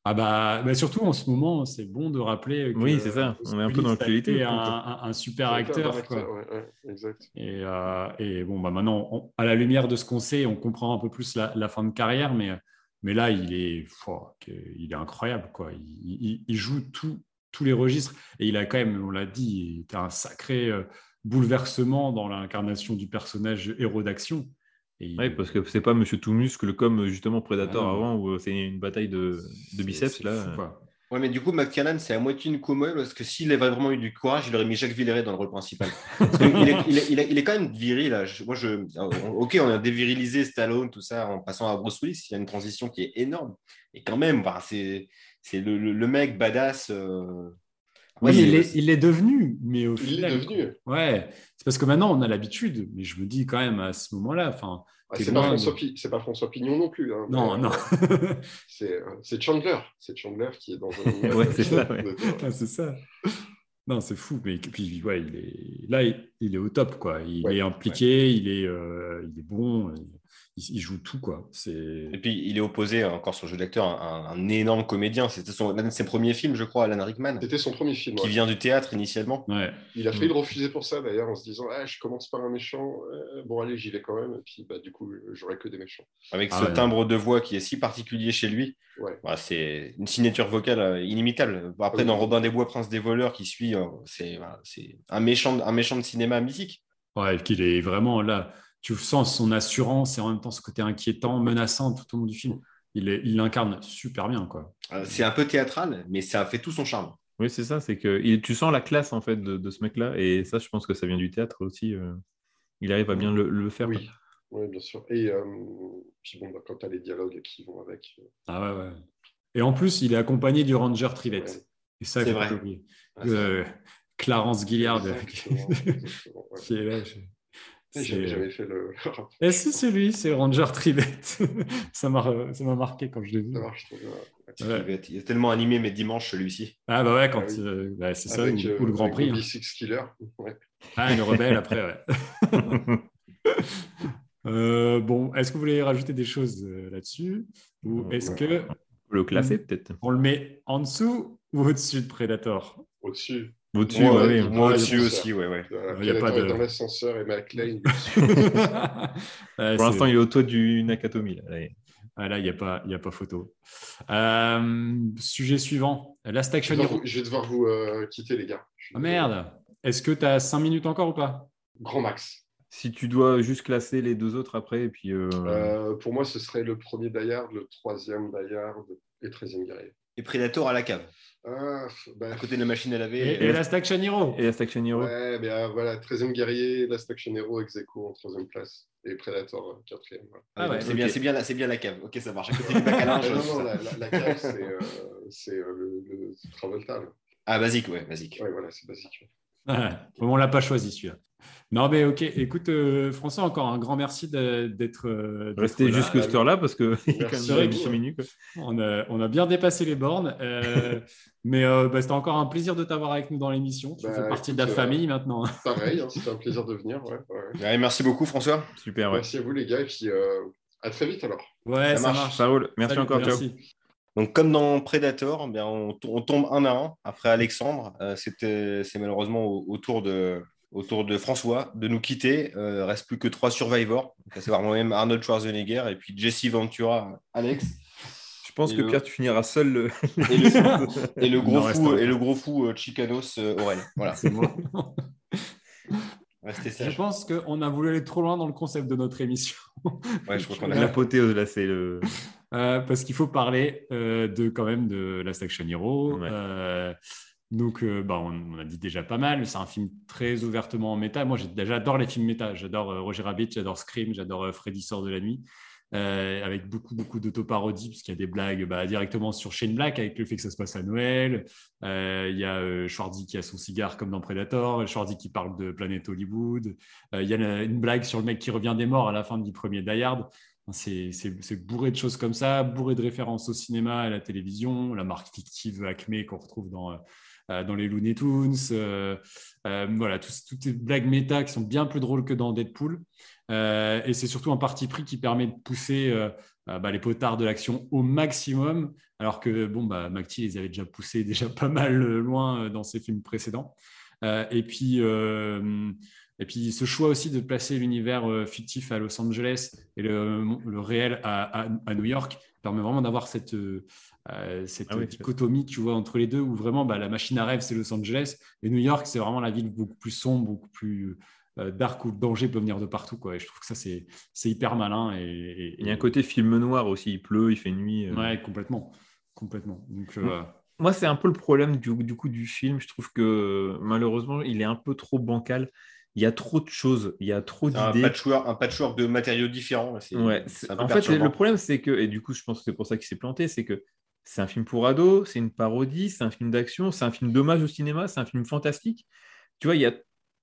Ah bah, bah, surtout en ce moment, c'est bon de rappeler que oui, c'est ça. On est un peu dans l'actualité. Un, un, un, super acteur. Quoi. Ouais, exact. Et, euh, et, bon, bah maintenant, à la lumière de ce qu'on sait, on comprend un peu plus la, la fin de carrière, mais mais là, il est, il est incroyable. Quoi. Il, joue tous les registres. Et il a quand même, on l'a dit, un sacré euh, bouleversement dans l'incarnation du personnage héros d'action. Oui, parce que c'est pas Monsieur Tout Muscle comme justement Predator ah avant, où c'est une bataille de, biceps. là. Ouais, mais du coup, McTiernan, c'est à moitié une commode parce que s'il avait vraiment eu du courage, il aurait mis Jacques Villeray dans le rôle principal. il, est, il, est, quand même viril. Là. moi, je... Ok, on a dévirilisé Stallone, tout ça, en passant à Bruce Willis. Il y a une transition qui est énorme. Et quand même, bah, c'est le, le, mec badass. Euh, Oui, il l'est devenu, mais au il est devenu. Ouais, c'est parce que maintenant on a l'habitude, mais je me dis quand même à ce moment-là, enfin. C'est pas, pas, François Pignon non plus. Hein, non, non. c'est Chandler. C'est Chandler qui est dans un. ouais, c'est ça. c'est ça. Non, c'est fou. Mais puis, ouais, il est là, il, est au top, quoi. Il est impliqué, il est, euh, il est bon il, joue tout quoi. Et puis il est opposé encore sur le jeu d'acteur un, un, énorme comédien. C'était l'un de ses premiers films, je crois, Alan Rickman. C'était son premier film. Qui vient du théâtre initialement. Il a failli le refuser pour ça d'ailleurs en se disant ah, je commence par un méchant, bon allez j'y vais quand même. Et puis bah, du coup j'aurai que des méchants. Avec ah ce timbre de voix qui est si particulier chez lui, bah, c'est une signature vocale euh, inimitable. Après dans Robin des Bois, Prince des voleurs qui suit, euh, c'est un méchant, un méchant de cinéma mythique. Ouais, qu'il est vraiment là tu sens son assurance et en même temps ce côté inquiétant, menaçant tout au long du film. Il, il l'incarne super bien. quoi. Euh, c'est un peu théâtral, mais ça fait tout son charme. Oui, c'est ça, c'est que tu sens la classe en fait de, ce mec-là, et ça, je pense que ça vient du théâtre aussi. Euh, il arrive à bien le, faire. Oui. bien sûr. Et euh, puis bon, bah, quand tu as les dialogues qui vont avec. Ah ouais, ouais. Et en plus, il est accompagné du Ranger Trivet. Et ça, c'est vrai. Ah, Clarence Guillard, qui est là. J'avais jamais fait le. Et eh, si, c'est lui, c'est Ranger Trivet. ça m'a marqué quand je l'ai vu. Ça marche trop bien. Il est tellement animé mes dimanches celui-ci. Ah bah ouais, quand ah euh, bah, c'est ça, ou, le euh, Grand Prix. Hein. Six Killer. Ouais. Ah, le rebelle après, ouais. euh, bon, est-ce que vous voulez rajouter des choses euh, là-dessus? Ou est-ce que. Le classer peut-être. On le met en dessous ou au-dessus de Predator? Au-dessus. Au-dessus, ouais, moi au-dessus aussi, ouais, ouais. il y a pas de... dans l'ascenseur et McLean. Pour l'instant, il est au toit du Nakatomi. Là, ah, là il n'y a, pas, a pas photo. Euh, sujet suivant, Last Action je je vais devoir vous euh, quitter, les gars. Ah merde Est-ce que tu as 5 minutes encore ou pas? Grand max. Si tu dois juste classer les deux autres après, et puis. Euh... pour moi, ce serait le premier Dayard, le troisième Dayard et le treizième guerrier. Et Predator à la cave. Ah, bah, à côté de la machine à laver. Et, et, la Staction Hero. Et la Staction Hero. Ouais, ah, voilà, 13e guerrier, la Staction Hero, ex en troisième place. Et Predator, 4e. Ah ouais, c'est bien, bien, la, bien la cave. Ok, ça marche. À côté du bac à linge. non, non, la, la, cave, c'est euh, euh, le, le Travolta. Ah, basique, ouais, basique. Ouais, voilà, c'est basique. Ah, on l'a pas choisi celui-là. Non, mais ok. Écoute, euh, François, encore un grand merci d'être. Euh, Restez jusqu'à cette heure-là parce que minutes. On a, on a, bien dépassé les bornes. Euh, mais bah, c'était encore un plaisir de t'avoir avec nous dans l'émission. Tu bah, fais partie de la famille maintenant. Pareil, hein, c'était un plaisir de venir. Ouais, merci beaucoup, François. Super. Merci à vous, les gars. Et puis à très vite alors. Ouais, ça, marche. Ça roule. Merci encore. Merci. Donc, comme dans Predator, eh bien, on, tombe un à un après Alexandre. C'était, c'est malheureusement au tour de, autour de François de nous quitter. Euh, reste plus que trois survivors, à savoir moi-même Arnold Schwarzenegger et puis Jesse Ventura, Alex. Je pense que Pierre, tu finiras seul. Et, le, gros fou, et le gros fou euh, Chicanos euh, Aurel. Voilà. C'est moi. Je pense qu'on a voulu aller trop loin dans le concept de notre émission. Ouais, je crois qu'on a l'apothéose là, c'est le. Euh, parce qu'il faut parler de quand même de la Action Hero. Donc, euh, bah, on, a dit déjà pas mal. C'est un film très ouvertement en méta. Moi, j'adore les films méta. J'adore euh, Roger Rabbit, j'adore Scream, j'adore euh, Freddy sort de la nuit. avec beaucoup, beaucoup d'autoparodies, puisqu'il y a des blagues bah, directement sur Shane Black, avec le fait que ça se passe à Noël. il y a Schwarzy qui a son cigare comme dans Predator, Schwarzy qui parle de Planète Hollywood. il y a une blague sur le mec qui revient des morts à la fin du premier Die Hard. C'est bourré de choses comme ça, bourré de références au cinéma, à la télévision, la marque fictive Acme qu'on retrouve dans euh, dans les Looney Tunes. Euh, euh, voilà, toutes ces blagues méta qui sont bien plus drôles que dans Deadpool. et c'est surtout un parti pris qui permet de pousser bah, les potards de l'action au maximum, alors que bon, bah, McTee les avait déjà poussés déjà pas mal loin dans ses films précédents. et puis, et puis ce choix aussi de placer l'univers fictif à Los Angeles et le, réel à, New York permet vraiment d'avoir cette, euh, cette ah dichotomie, tu vois, entre les deux, où vraiment bah, la machine à rêve, c'est Los Angeles, et New York, c'est vraiment la ville beaucoup plus sombre, beaucoup plus euh, dark, où le danger peut venir de partout. Quoi. Et je trouve que ça, c'est hyper malin. Et, Il y a un côté film noir aussi, il pleut, il fait nuit. Euh. Ouais, complètement. complètement. Donc, Moi, c'est un peu le problème du, du, coup du film. Je trouve que malheureusement, il est un peu trop bancal il y a trop de choses, il y a trop d'idées. Un patchwork, de matériaux différents. Ouais, en fait, le problème, c'est que, et du coup, je pense que c'est pour ça qu'il s'est planté, c'est que c'est un film pour ados, c'est une parodie, c'est un film d'action, c'est un film d'hommage au cinéma, c'est un film fantastique. Tu vois, il y a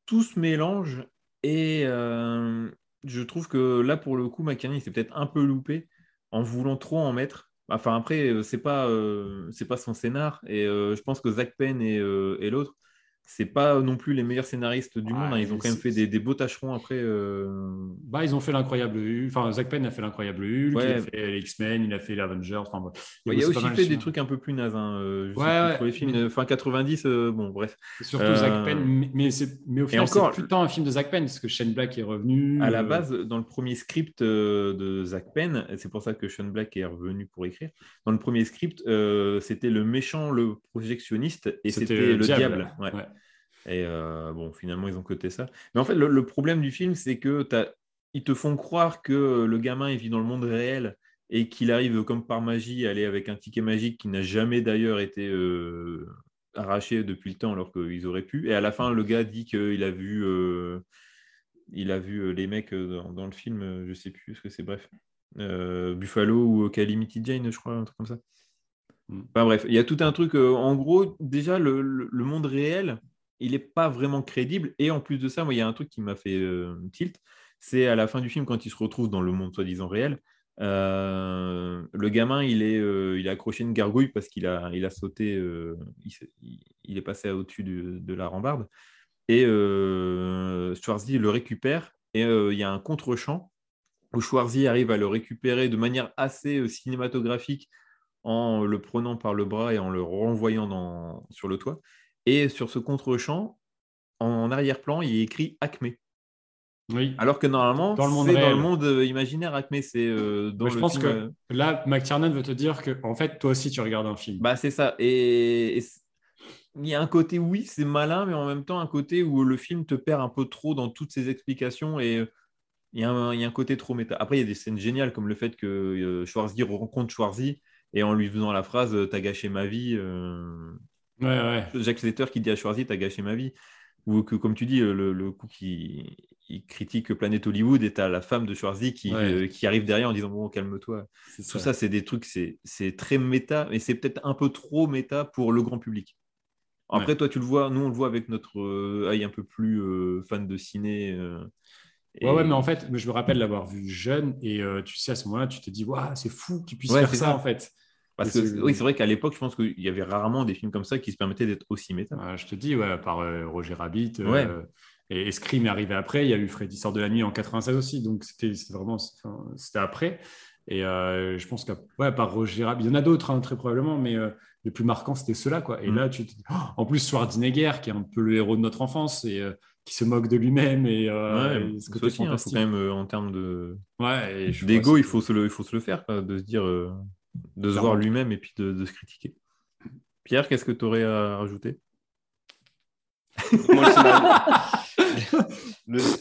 tout ce mélange et euh, je trouve que là, pour le coup, McKinney s'est peut-être un peu loupé en voulant trop en mettre. Enfin, après, euh, c'est pas, euh, c'est pas son scénar et je pense que Zach Penn et l'autre c'est pas non plus les meilleurs scénaristes du monde. Hein. Ils ont quand même fait des, beaux tâcherons après. Euh. Bah, ils ont fait l'incroyable Hulk. Enfin, Zach Penn a fait l'incroyable Hulk. Il a fait les X-Men, il a fait l'Avengers. Enfin, il, a aussi fait des trucs un peu plus nazes. Hein. Euh, les films fin 90, euh, bon, bref. Surtout Zach Penn. Mais, mais au final, c'est tout le temps un film de Zach Penn parce que Shane Black est revenu. À la base, dans le premier script de Zach Penn, c'est pour ça que Shane Black est revenu pour écrire. Dans le premier script, c'était le méchant, le projectionniste, et c'était le diable. Ouais. Et euh, bon, finalement, ils ont coté ça. Mais en fait, le, problème du film, c'est que ils te font croire que le gamin il vit dans le monde réel et qu'il arrive comme par magie à aller avec un ticket magique qui n'a jamais d'ailleurs été euh, arraché depuis le temps alors qu'ils auraient pu. Et à la fin, le gars dit qu'il a vu, euh, il a vu les mecs dans, le film, je sais plus ce que c'est, bref. Buffalo ou Calamity Jane, je crois, un truc comme ça. Mm. Enfin bref, il y a tout un truc. en gros, déjà, le monde réel, il n'est pas vraiment crédible. Et en plus de ça, il y a un truc qui m'a fait euh, tilt. C'est à la fin du film, quand il se retrouve dans le monde soi-disant réel, euh, le gamin, il est, euh, il a accroché une gargouille parce qu'il a, il a sauté, il, est passé au-dessus de, la rambarde. Et Schwarzy le récupère et il y a un contre-champ où Schwarzy arrive à le récupérer de manière assez cinématographique en le prenant par le bras et en le renvoyant sur le toit. Et sur ce contre-champ, en arrière-plan, il est écrit Acme. Oui. Alors que normalement, dans le monde, dans le monde euh, imaginaire, Acme, c'est euh, dans Je pense que euh, là, McTiernan veut te dire que, en fait, toi aussi, tu regardes un film. Bah, c'est ça. Et, il y a un côté, oui, c'est malin, mais en même temps, un côté où le film te perd un peu trop dans toutes ses explications et il y, a un, côté trop méta. Après, il y a des scènes géniales, comme le fait que Schwarzy rencontre Schwarzy et en lui faisant la phrase T'as gâché ma vie. Ouais, Jacques Slater qui dit à Schwarzy, t'as gâché ma vie. Ou que, comme tu dis, le, coup qui critique Planète Hollywood et t'as la femme de Schwarzy qui, euh, qui arrive derrière en disant Bon, calme-toi. Tout ça, c'est des trucs, c'est très méta, mais c'est peut-être un peu trop méta pour le grand public. Après, toi, tu le vois, nous, on le voit avec notre euh, œil un peu plus euh, fan de ciné. Ouais, ouais, mais en fait, je me rappelle l'avoir vu jeune et tu sais, à ce moment-là, tu te dis, waouh, c'est fou qu'il puisse faire ça, en fait. Parce que oui, c'est vrai qu'à l'époque, je pense qu'il y avait rarement des films comme ça qui se permettaient d'être aussi méta. je te dis, ouais, par euh, Roger Rabbit. Euh, et, Scream est arrivé après. Il y a eu Freddy sort de la nuit en 96 aussi. Donc c'était vraiment c'était après. Et euh, je pense que ouais, par Roger Rabbit, il y en a d'autres hein, très probablement, mais le plus marquant c'était ceux-là quoi. Et mm. là, tu te... oh, en plus Schwarzenegger qui est un peu le héros de notre enfance et qui se moque de lui-même et, ce que aussi, hein, quand même en termes de ouais, d'ego, il faut se le, il faut se le faire, de se dire de se voir lui-même et puis de, se critiquer. Pierre, qu'est-ce que tu aurais à rajouter?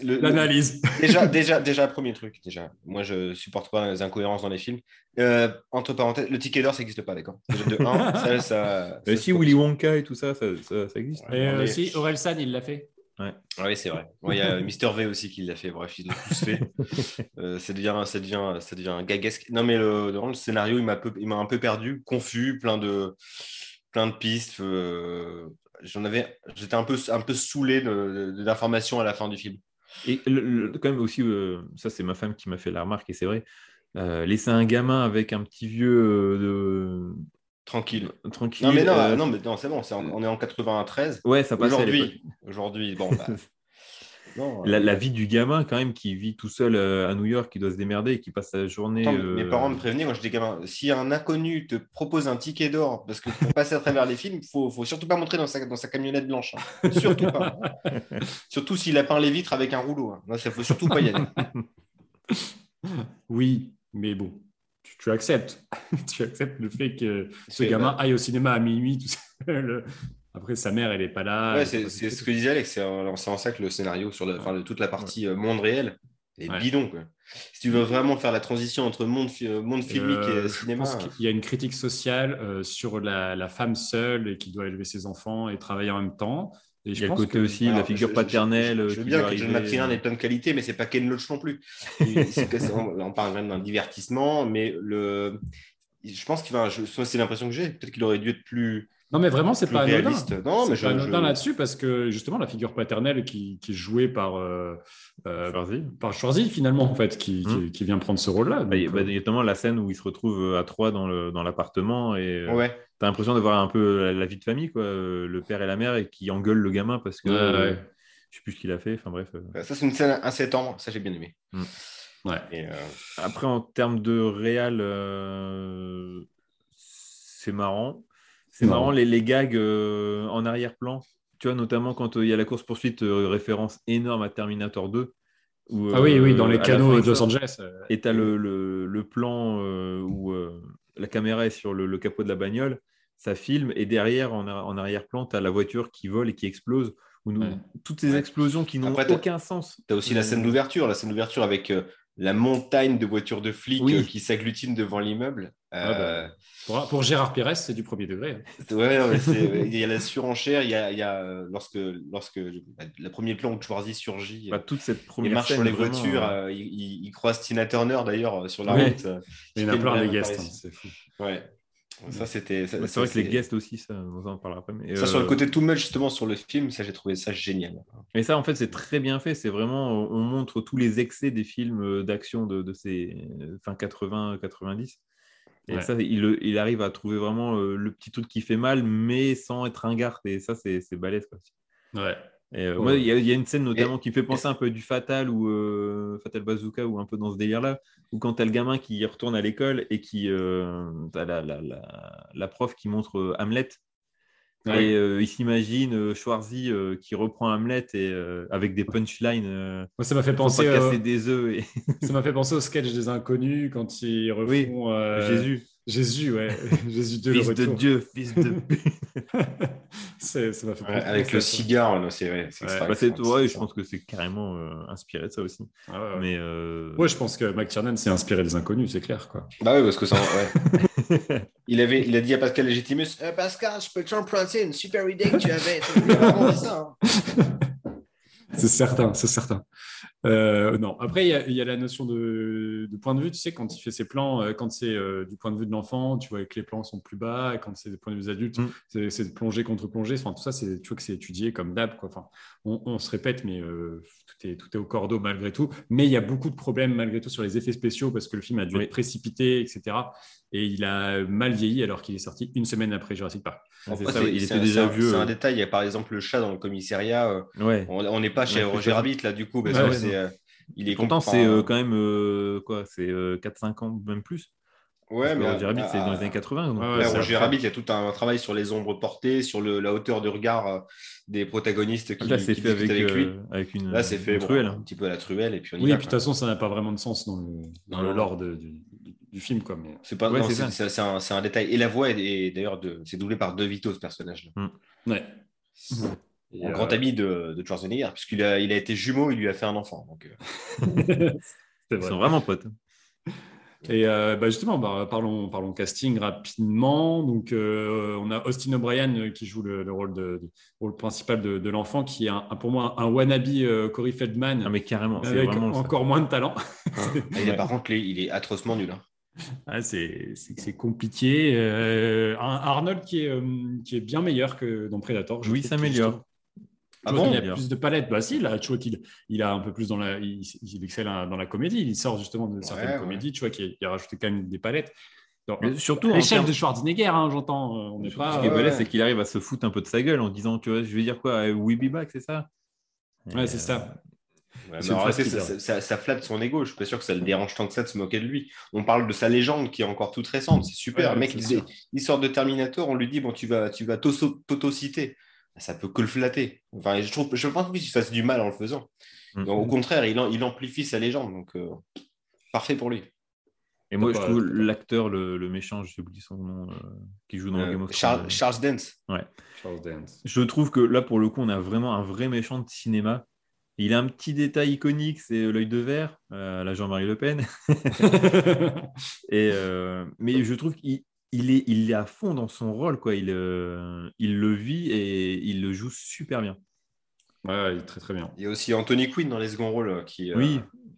L'analyse. déjà, déjà, déjà, premier truc. Déjà, moi, je supporte pas les incohérences dans les films. Euh, entre parenthèses, le ticket d'or, ça n'existe pas, d'accord? De 1, ça, si Willy Wonka et tout ça, ça, existe. Et euh, si Orelsan, il l'a fait. Ouais. oui, c'est vrai. Il y a Mister V aussi qui l'a fait. Bref, ils l'ont tous fait. euh, ça, devient, ça, devient, ça devient gaguesque. Non, mais le, le scénario, il m'a un peu perdu, confus, plein de, plein de pistes. Euh, j'en avais, j'étais un peu, un peu saoulé d'informations à la fin du film. Et quand même aussi, euh, ça c'est ma femme qui m'a fait la remarque et c'est vrai. Laisser un gamin avec un petit vieux de, Tranquille. Tranquille. Non, mais non, euh, non, mais non c'est bon, on est en 93. Ouais, ça passe. Aujourd'hui, aujourd'hui, bon. Bah, non, la, la, vie du gamin, quand même, qui vit tout seul euh, à New York, qui doit se démerder et qui passe sa journée. Euh, mes parents me prévenaient quand j'étais gamin si un inconnu te propose un ticket d'or, parce que pour passer à travers les films, il faut, faut surtout pas montrer dans sa, dans sa camionnette blanche. Hein. Surtout pas. surtout s'il a peint les vitres avec un rouleau. Hein. Non, ça faut surtout pas y aller. Oui, mais bon, tu, acceptes. tu acceptes le fait que ce gamin aille au cinéma à minuit. Tout Après, sa mère, elle n'est pas là. c'est ce que disait Alex. C'est en, ça que le scénario sur de toute la partie euh, monde réel est bidon. Si tu veux vraiment faire la transition entre monde, euh, monde filmique et euh, cinéma. Il y a une critique sociale sur la, la, femme seule et qui doit élever ses enfants et travailler en même temps. Il y a le côté aussi, la figure paternelle. Je, veux bien que John McTiernan ait plein de qualités, mais c'est pas Ken Loach non plus. on, parle même d'un divertissement, mais le, je pense qu'il va. C'est l'impression que j'ai. Peut-être qu'il aurait dû être plus. Non, mais vraiment, c'est pas réaliste. Anodin. Non, mais je, pas anodin là-dessus parce que justement, la figure paternelle qui, qui est jouée par, euh, euh Schwarzy. par Schwarzy, finalement, en fait, qui, Hmm. qui, vient prendre ce rôle-là. Bah, il y a Donc, bah, euh, notamment la scène où ils se retrouvent à trois dans le- dans l'appartement et euh, Ouais. t'as l'impression de voir un peu la, la vie de famille, quoi. euh, Le père et la mère et qui engueulent le gamin parce que Ouais, euh, ouais. je sais plus ce qu'il a fait. Enfin bref. euh. Ça, c'est une scène assez tendre. Ça, j'ai bien aimé. ouais. Et, euh, Après, en termes de réal, euh, c'est marrant. C'est Marrant. marrant les, les gags euh, en arrière-plan. Tu vois, notamment quand euh, il y a la course-poursuite, euh, référence énorme à Terminator 2. où, Ah oui, oui, dans les canaux de Los. Angeles. Et tu as le, le- le plan euh, où euh, la caméra est sur le, le capot de la bagnole, ça filme, et derrière, en, en arrière-plan, tu as la voiture qui vole et qui explose. Où nous, Ouais. Toutes ces Ouais. explosions qui n'ont aucun sens. Tu as aussi la scène d'ouverture, la scène d'ouverture avec euh, la montagne de voitures de flics Oui. euh, qui s'agglutinent devant l'immeuble. Euh, Pour, pour Gérard Pérez, c'est du premier degré. hein. ouais, non, il y a la surenchère, il y a, il y a, euh, lorsque, lorsque bah, le premier plan où Schwarzy surgit, Bah, toute cette il première marche sur les vraiment, voitures, il, il- il croise Tina Turner d'ailleurs sur la Oui. route. Il y en a plein des guests, hein, c'est fou. Ouais. Ça, c'était. c'est vrai que les guests aussi, ça, on en parlera après. Mais, Ça, sur le euh, côté too much, justement, sur le film, ça, j'ai trouvé ça génial. Et ça, en fait, c'est très bien fait. C'est vraiment, on montre tous les excès des films euh, d'action de, de ces euh, fin 80, 90. Et Ouais. ça, il, le- il arrive à trouver vraiment le petit truc qui fait mal, mais sans être ringard. Et ça, c'est c'est balèze. Quoi. Ouais. Et, euh, Ouais. moi, il y, a- il y a une scène notamment qui me fait penser un peu du Fatal ou euh, Fatal Bazooka ou un peu dans ce délire-là, où quand tu as le gamin qui retourne à l'école et qui. Euh, tu la, la, la, la prof qui montre Hamlet. Ouais. Et il s'imagine Schwarzy qui reprend Hamlet et, avec des punchlines. Moi, ça m'a fait penser. casser des œufs et Ça m'a fait penser au sketch des inconnus quand ils refont Oui, Jésus, Jésus, ouais. Jésus de le fils de retour. Dieu, fils de. C'est- ça m'a fait Ouais, penser avec le ça. cigare, c'est vrai. c'est Ouais. Bah, ouais, je pense que c'est carrément euh, inspiré de ça aussi. Ah ouais, ouais. Mais euh, Ouais, je pense que McTiernan s'est inspiré des inconnus, c'est clair. Quoi. Bah oui, parce que ça. Ouais. il, avait, il a dit à Pascal Légitimus Euh, Pascal, je peux te emprunter une super idée que tu avais. Hein. C'est certain, c'est certain. Euh, non. Après, il y, a, il y a la notion de, de point de vue. Tu sais, quand il fait ses plans, euh, quand c'est euh, du point de vue de l'enfant, tu vois que les plans sont plus bas. Et quand c'est du point de vue des adultes, Mm. c'est- c'est de plongée contre plongée. Enfin, tout ça, c'est, tu vois que c'est étudié comme d'hab. Quoi. Enfin, on, on se répète, mais tout, est, tout est au cordeau malgré tout. Mais il y a beaucoup de problèmes malgré tout sur les effets spéciaux parce que le film a dû Oui. être précipité, etc. Et il a mal vieilli alors qu'il est sorti une semaine après Jurassic Park. Après, ça, il était un- déjà un- vieux. C'est un euh, détail. Il y a par exemple le chat dans le commissariat. euh, Ouais. On n'est pas chez Ouais, Roger. Rabbit, là, du coup. Parce Ouais, que ouais, euh, il est pourtant, comprend- c'est euh, quand même euh, quoi C'est 4-5 ans, même plus. Ouais, mais. Roger Rabbit, c'est dans les années 80. donc, Ouais, euh, Ouais, c'est Roger après. Rabbit, il y a tout un travail sur les ombres portées, sur le- la hauteur de regard des protagonistes qui, Là, c'est fait avec, lui. euh, avec une, Là, c'est fait une bon, truelle. un petit peu à la truelle. Et puis on y Oui, va, et puis de toute façon, ça n'a pas vraiment de sens dans le, dans le lore de- du, du- film. Quoi, mais... C'est pas, Ouais, non, c'est un, c'est un détail. Et la voix est, est d'ailleurs de, c'est doublé par De Vito ce personnage. Ouais. Et, Un euh, grand ami de, de Schwarzenegger, puisqu'il a, il a été jumeau, il lui a fait un enfant. Donc, euh, c'est Ils vrai. sont vraiment potes. Et euh, bah, justement, bah, parlons, parlons casting rapidement. Donc, euh, on a Austin O'Brien qui joue le, le rôle, de, de- rôle principal de, de l'enfant, qui est un- pour moi un wannabe euh, Corey Feldman, Ah, mais carrément, c'est avec vraiment ça. encore moins de talent. ah, il est, par contre, il est, il est atrocement nul. hein. Ah, c'est c'est- c'est compliqué. Euh, un Arnold qui est, euh, qui est bien meilleur que dans Predator. je Oui, ça améliore. Ah bon qu'il a plus de palettes. Bah si, là, tu vois qu'il il a un peu plus dans la, il, il excelle dans la comédie. Il sort justement de certaines ouais. comédies. Tu vois qu'il il a rajouté quand même des palettes. Donc, Mais surtout, l'échelle de Schwarzenegger, hein, j'entends. euh, Ce pas. qui est ouais, balèze, ouais. c'est qu'il arrive à se foutre un peu de sa gueule en disant, tu vois, je vais dire quoi, We Be Back, c'est ça? Ouais, c'est ça. Ouais, mais alors, ça, vient. ça- ça flatte son ego. Je suis pas sûr que ça le dérange tant que ça de se moquer de lui. On parle de sa légende qui est encore toute récente. C'est super. Ouais, le mec, il, sort de Terminator. On lui dit bon, tu vas, tu vas t'auto- t'autociter. Ça peut que le flatter. Enfin, je trouve, je pense pas qu'il se fasse du mal en le faisant. Mm. Donc, au contraire, il, en- il amplifie sa légende. Donc, euh, parfait pour lui. Et moi, je trouve l'acteur, le, le méchant, j'ai oublié son nom, euh, qui joue dans Euh, Game of Charles, Thrones. Charles Dance. Charles Dance. Je trouve que là, pour le coup, on a vraiment un vrai méchant de cinéma. Il a un petit détail iconique, c'est l'œil de verre, euh, la Jean-Marie Le Pen. Et, euh, mais je trouve qu'il il est, il est à fond dans son rôle. Quoi. Il, euh, il le vit et il le joue super bien. Ouais, il est très très bien. Il y a aussi Anthony Quinn dans les seconds rôles euh, qui euh,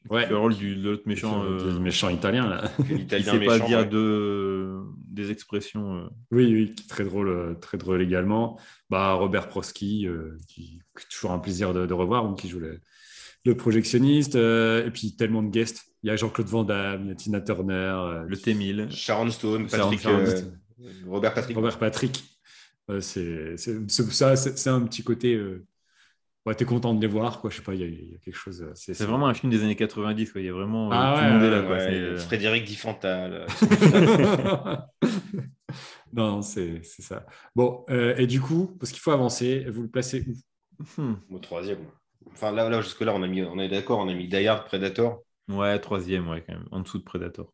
Ouais. Le rôle du, de l'autre méchant. Le euh, méchant italien là. fait qui pas méchant. dire ouais. de des expressions. Oui, oui, très drôle, très drôle également. Bah, Robert Prosky, qui, est toujours un plaisir de, revoir, qui joue le, le projectionniste. et puis tellement de guests. Il y a Jean-Claude Van Damme, il y a Tina Turner, le T-1000, Sharon Stone, Patrick, Robert Patrick. Robert Patrick. c'est ça, c'est un petit côté ouais, t'es content de les voir, quoi. Je sais pas, il y, a quelque chose. Euh, c'est vraiment un film des années 90, quoi. Il y a vraiment euh, ah, tout le monde est là, quoi. Euh, Frédéric Diffental. non, c'est ça. Bon, et du coup, parce qu'il faut avancer, vous le placez où? Hmm. Au troisième. Enfin, là, là jusque-là, on, a mis, on est d'accord, on a mis Die Predator. Ouais, troisième, ouais, quand même. En dessous de Predator.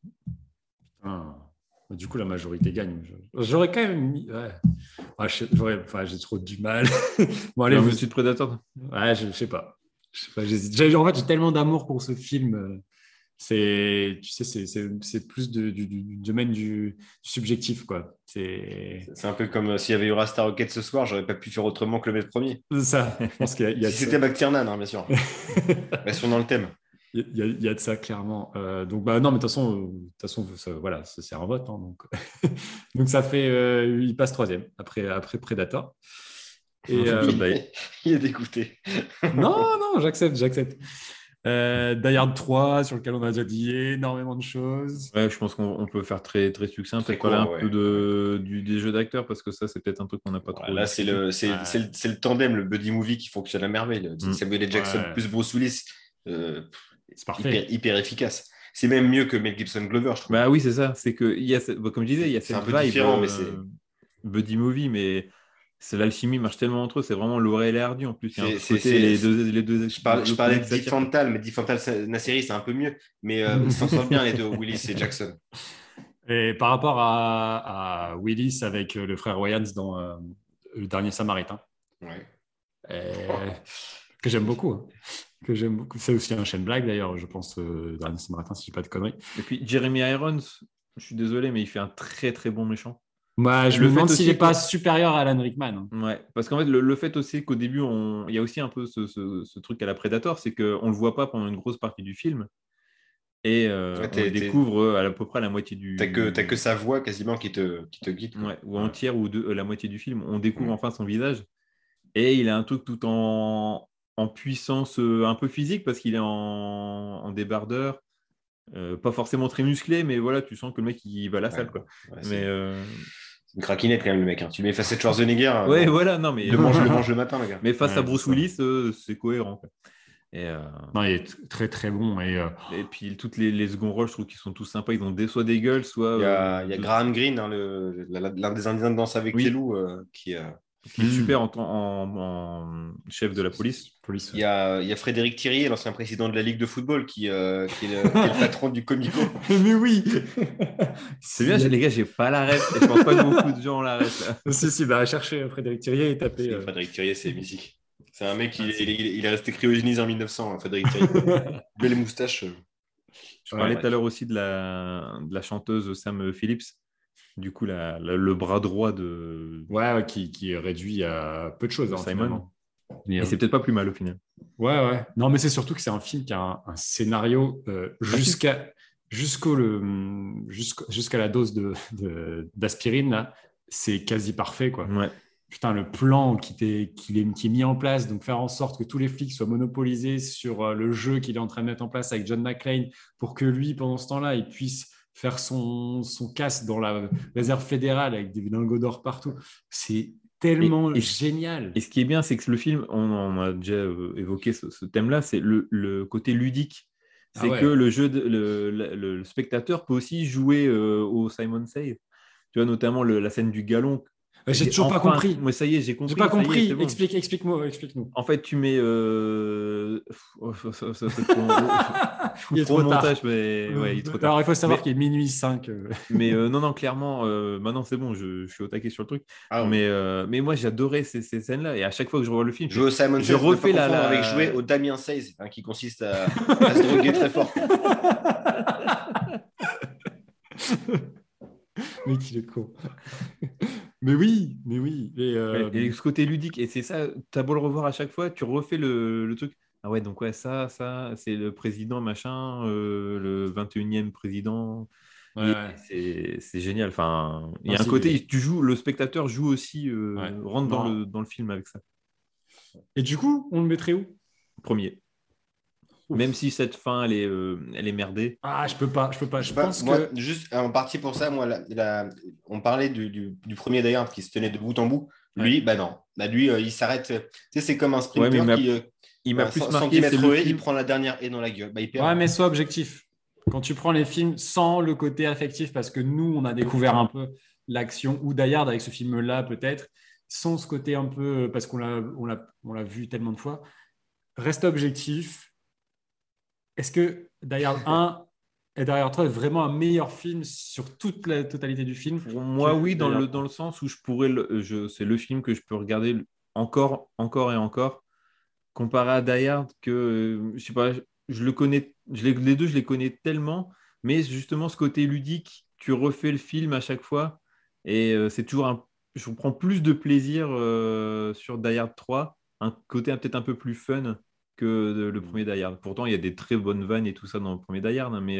Ah. Du coup, la majorité gagne. J'aurais quand même mis. Ouais. enfin, j'ai trop du mal. bon, allez, vous de Predator Ouais, je, ne sais pas. Je sais pas j'ai, en fait, j'ai tellement d'amour pour ce film. C'est, tu sais, c'est, plus du, domaine du, subjectif, quoi. C'est... c'est un peu comme euh, s'il y avait eu Star Rocket ce soir, j'aurais pas pu faire autrement que le mettre premier. C'est ça. Je pense qu'il y a, si c'était McTiernan, hein, bien sûr. Restons dans le thème. Il y, a, de ça clairement. Euh, donc bah non, mais de toute façon, euh, de toute façon, voilà, c'est un vote. Hein, donc, donc ça fait, euh, il passe troisième après après Predator. Et, il est dégoûté. non, non, j'accepte, j'accepte. Euh, Die 3, sur lequel on a déjà dit énormément de choses. Ouais, je pense qu'on peut faire très, très succinct, peut-être parler un peu de, du, des jeux d'acteurs, parce que ça, c'est peut-être un truc qu'on n'a pas trop. là, c'est le, le, le, tandem, le buddy movie qui fonctionne à merveille. Mm. Samuel L. Jackson plus Bruce Willis. C'est parfait. Hyper, efficace. C'est même mieux que Mel Gibson Glover, je trouve. Bah oui, c'est ça. C'est que, il y a, comme je disais, il y a cette un peu différent, mais euh, c'est buddy movie, mais c'est l'alchimie marche tellement entre eux. C'est vraiment Laurel et Hardy en plus. C'est les deux, les deux. Je, parlais, je parlais de Deep Fantal, mais Deep Fantal, la série, c'est un peu mieux. Mais euh, ils s'en sortent bien les deux, Willis et Jackson. Et par rapport à, à Willis avec euh, le frère Wayans dans Le Dernier Samaritain. Ouais. Que j'aime beaucoup. Hein que j'aime beaucoup. C'est aussi un chaîne blague d'ailleurs, je pense, euh, dernier matin, si je dis pas de conneries. Et puis Jeremy Irons, je suis désolé, mais il fait un très très bon méchant. Moi, je me demande s'il n'est pas supérieur à Alan Rickman. Hein. Ouais, parce qu'en fait, le, fait aussi qu'au début, on... il y a aussi un peu ce, truc à la Predator, c'est qu'on ne le voit pas pendant une grosse partie du film. Et euh, on découvre à, peu près la moitié du. T'as que, as que sa voix quasiment qui te, qui te guide. Ouais, ou entière ou de, euh, la moitié du film. On découvre enfin son visage. Et il a un truc tout en, en puissance euh, un peu physique parce qu'il est en, débardeur. Euh, pas forcément très musclé, mais voilà, tu sens que le mec il va à la salle. Quoi. mais euh, C'est une craquinette quand même, le mec. Hein. Tu mets face à Schwarzenegger. ouais, voilà, non, mais. Le mange, le mange le matin, le gars. Mais face à Bruce Willis, c'est cohérent. Et Non, il est très très bon. Et, et puis toutes les, les seconds rôles, je trouve qu'ils sont tous sympas. Ils ont des, soit des gueules, soit. Il y a, il y a Graham Greene, hein, l'un des Indiens de danse avec les loups, qui, qui est super en, en, chef de la police. police il, y a, il, y a, Frédéric Thierry, l'ancien président de la Ligue de football, qui, euh, qui, est, le, patron du Comico. Mais oui C'est bien, les gars, j'ai pas la ref. Et je pense pas que beaucoup de gens ont la ref. si, si, bah, chercher Frédéric Thierry et taper. Euh... Frédéric Thierry, c'est musique. C'est un mec, il, ah, il, est resté cryogénisé en 1900, hein, Frédéric Thierry. Belle moustache. Je parlais tout à l'heure aussi de la, de la chanteuse Sam Phillips du coup le bras droit de. Ouais, qui, qui, est réduit à peu de choses. Hein, Simon. Et c'est peut-être pas plus mal au final. Ouais, ouais. Non, mais c'est surtout que c'est un film qui a un, scénario euh, jusqu'à jusqu'au jusqu'à la dose de, d'aspirine c'est quasi parfait quoi. Ouais. Putain, le plan qui, est, qui, est, qui est mis en place, donc faire en sorte que tous les flics soient monopolisés sur euh, le jeu qu'il est en train de mettre en place avec John McClane pour que lui, pendant ce temps-là, il puisse faire son, son casse dans la réserve fédérale avec des lingots d'or partout. C'est tellement génial. Et ce qui est bien, c'est que le film, on, a déjà euh, évoqué ce, thème-là, c'est le, le, côté ludique. Ah c'est que le jeu, de, le, le, spectateur peut aussi jouer euh, au Simon Say. Tu vois, notamment la scène du galon j'ai toujours pas compris. Moi, ça y est, j'ai compris. J'ai pas compris. Explique, explique-moi, explique-nous. En fait, tu mets. Euh... Oh, ça, ça, il est trop montage, mais ouais, il est trop tard. Alors, il faut savoir qu'il est minuit 5. Euh. mais euh, non, non, clairement, euh, maintenant c'est bon, je, je, suis au taquet sur le truc. Ah, mais, euh, mais moi, j'adorais ces, ces scènes-là. Et à chaque fois que je revois le film, je, Simon je refais la, la... avec jouer au Damien 16, hein, qui consiste à, à se droguer très fort. mais qu'il est con. Mais oui, mais oui. Euh, et, ce côté ludique, et c'est ça, tu as beau le revoir à chaque fois, tu refais le, truc. Ah ouais, donc ouais, ça, ça, c'est le président machin, euh, le 21e président. C'est génial. Enfin, il y a un côté, tu joues, le spectateur joue aussi, euh, rentre dans le, dans le film avec ça. Et du coup, on le mettrait où? Premier. Même si cette fin, elle est, euh, elle est merdée. Ah, je peux pas, je peux pas. Je, pense que... Juste en partie pour ça, moi, on parlait du, du, premier d'ailleurs qui se tenait de bout en bout. Lui, bah non. Bah lui, euh, il s'arrête. Tu sais, c'est comme un sprinter qui, il m'a plus marqué, c'est le il prend la dernière et dans la gueule. Bah, il perd. Ouais, mais sois objectif. Quand tu prends les films sans le côté affectif, parce que nous, on a découvert un peu l'action, ou d'ailleurs avec ce film-là peut-être, sans ce côté un peu, parce qu'on l'a, on l'a, on l'a vu tellement de fois, reste objectif. Est-ce que d'ailleurs 1 et derrière toi est vraiment un meilleur film sur toute la totalité du film Moi, oui, dans le, dans le sens où je pourrais, je, c'est le film que je peux regarder encore, encore et encore comparé à Die Hard que je sais pas, je le connais, je les, deux je les connais tellement, mais justement ce côté ludique, tu refais le film à chaque fois et euh, c'est toujours un, je prends plus de plaisir euh, sur Die Hard 3, un côté peut-être un peu plus fun que le premier Die Hard. Pourtant il y a des très bonnes vannes et tout ça dans le premier Die Hard, hein, mais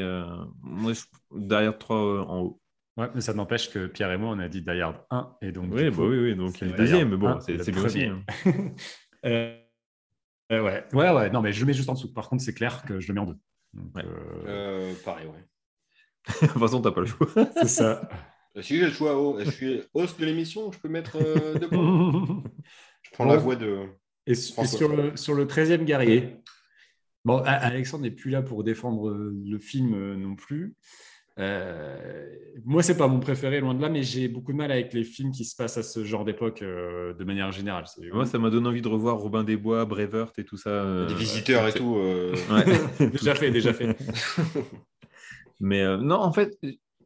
moi je, Die Hard 3 en haut. Ouais, mais ça n'empêche que Pierre et moi, on a dit Die Hard 1. Et donc, oui, bah oui, oui, donc le deuxième, mais bon, c'est bien aussi. Hein. Euh, ouais. ouais, ouais, non, mais je le mets juste en dessous. Par contre, c'est clair que je le mets en deux. Euh, euh... pareil, ouais. de toute façon, t'as pas le choix. c'est ça. Euh, si j'ai le choix, oh, je suis host de l'émission, je peux mettre deux points. je prends la voix de. Et, sur, le, sur le 13e guerrier, bon, Alexandre n'est plus là pour défendre le film non plus. Euh, moi, c'est pas mon préféré, loin de là, mais j'ai beaucoup de mal avec les films qui se passent à ce genre d'époque euh, de manière générale. Moi, ça m'a donné envie de revoir Robin des Bois, Brevert et tout ça. Euh, Des visiteurs et tout. déjà fait, déjà fait. mais non, en fait,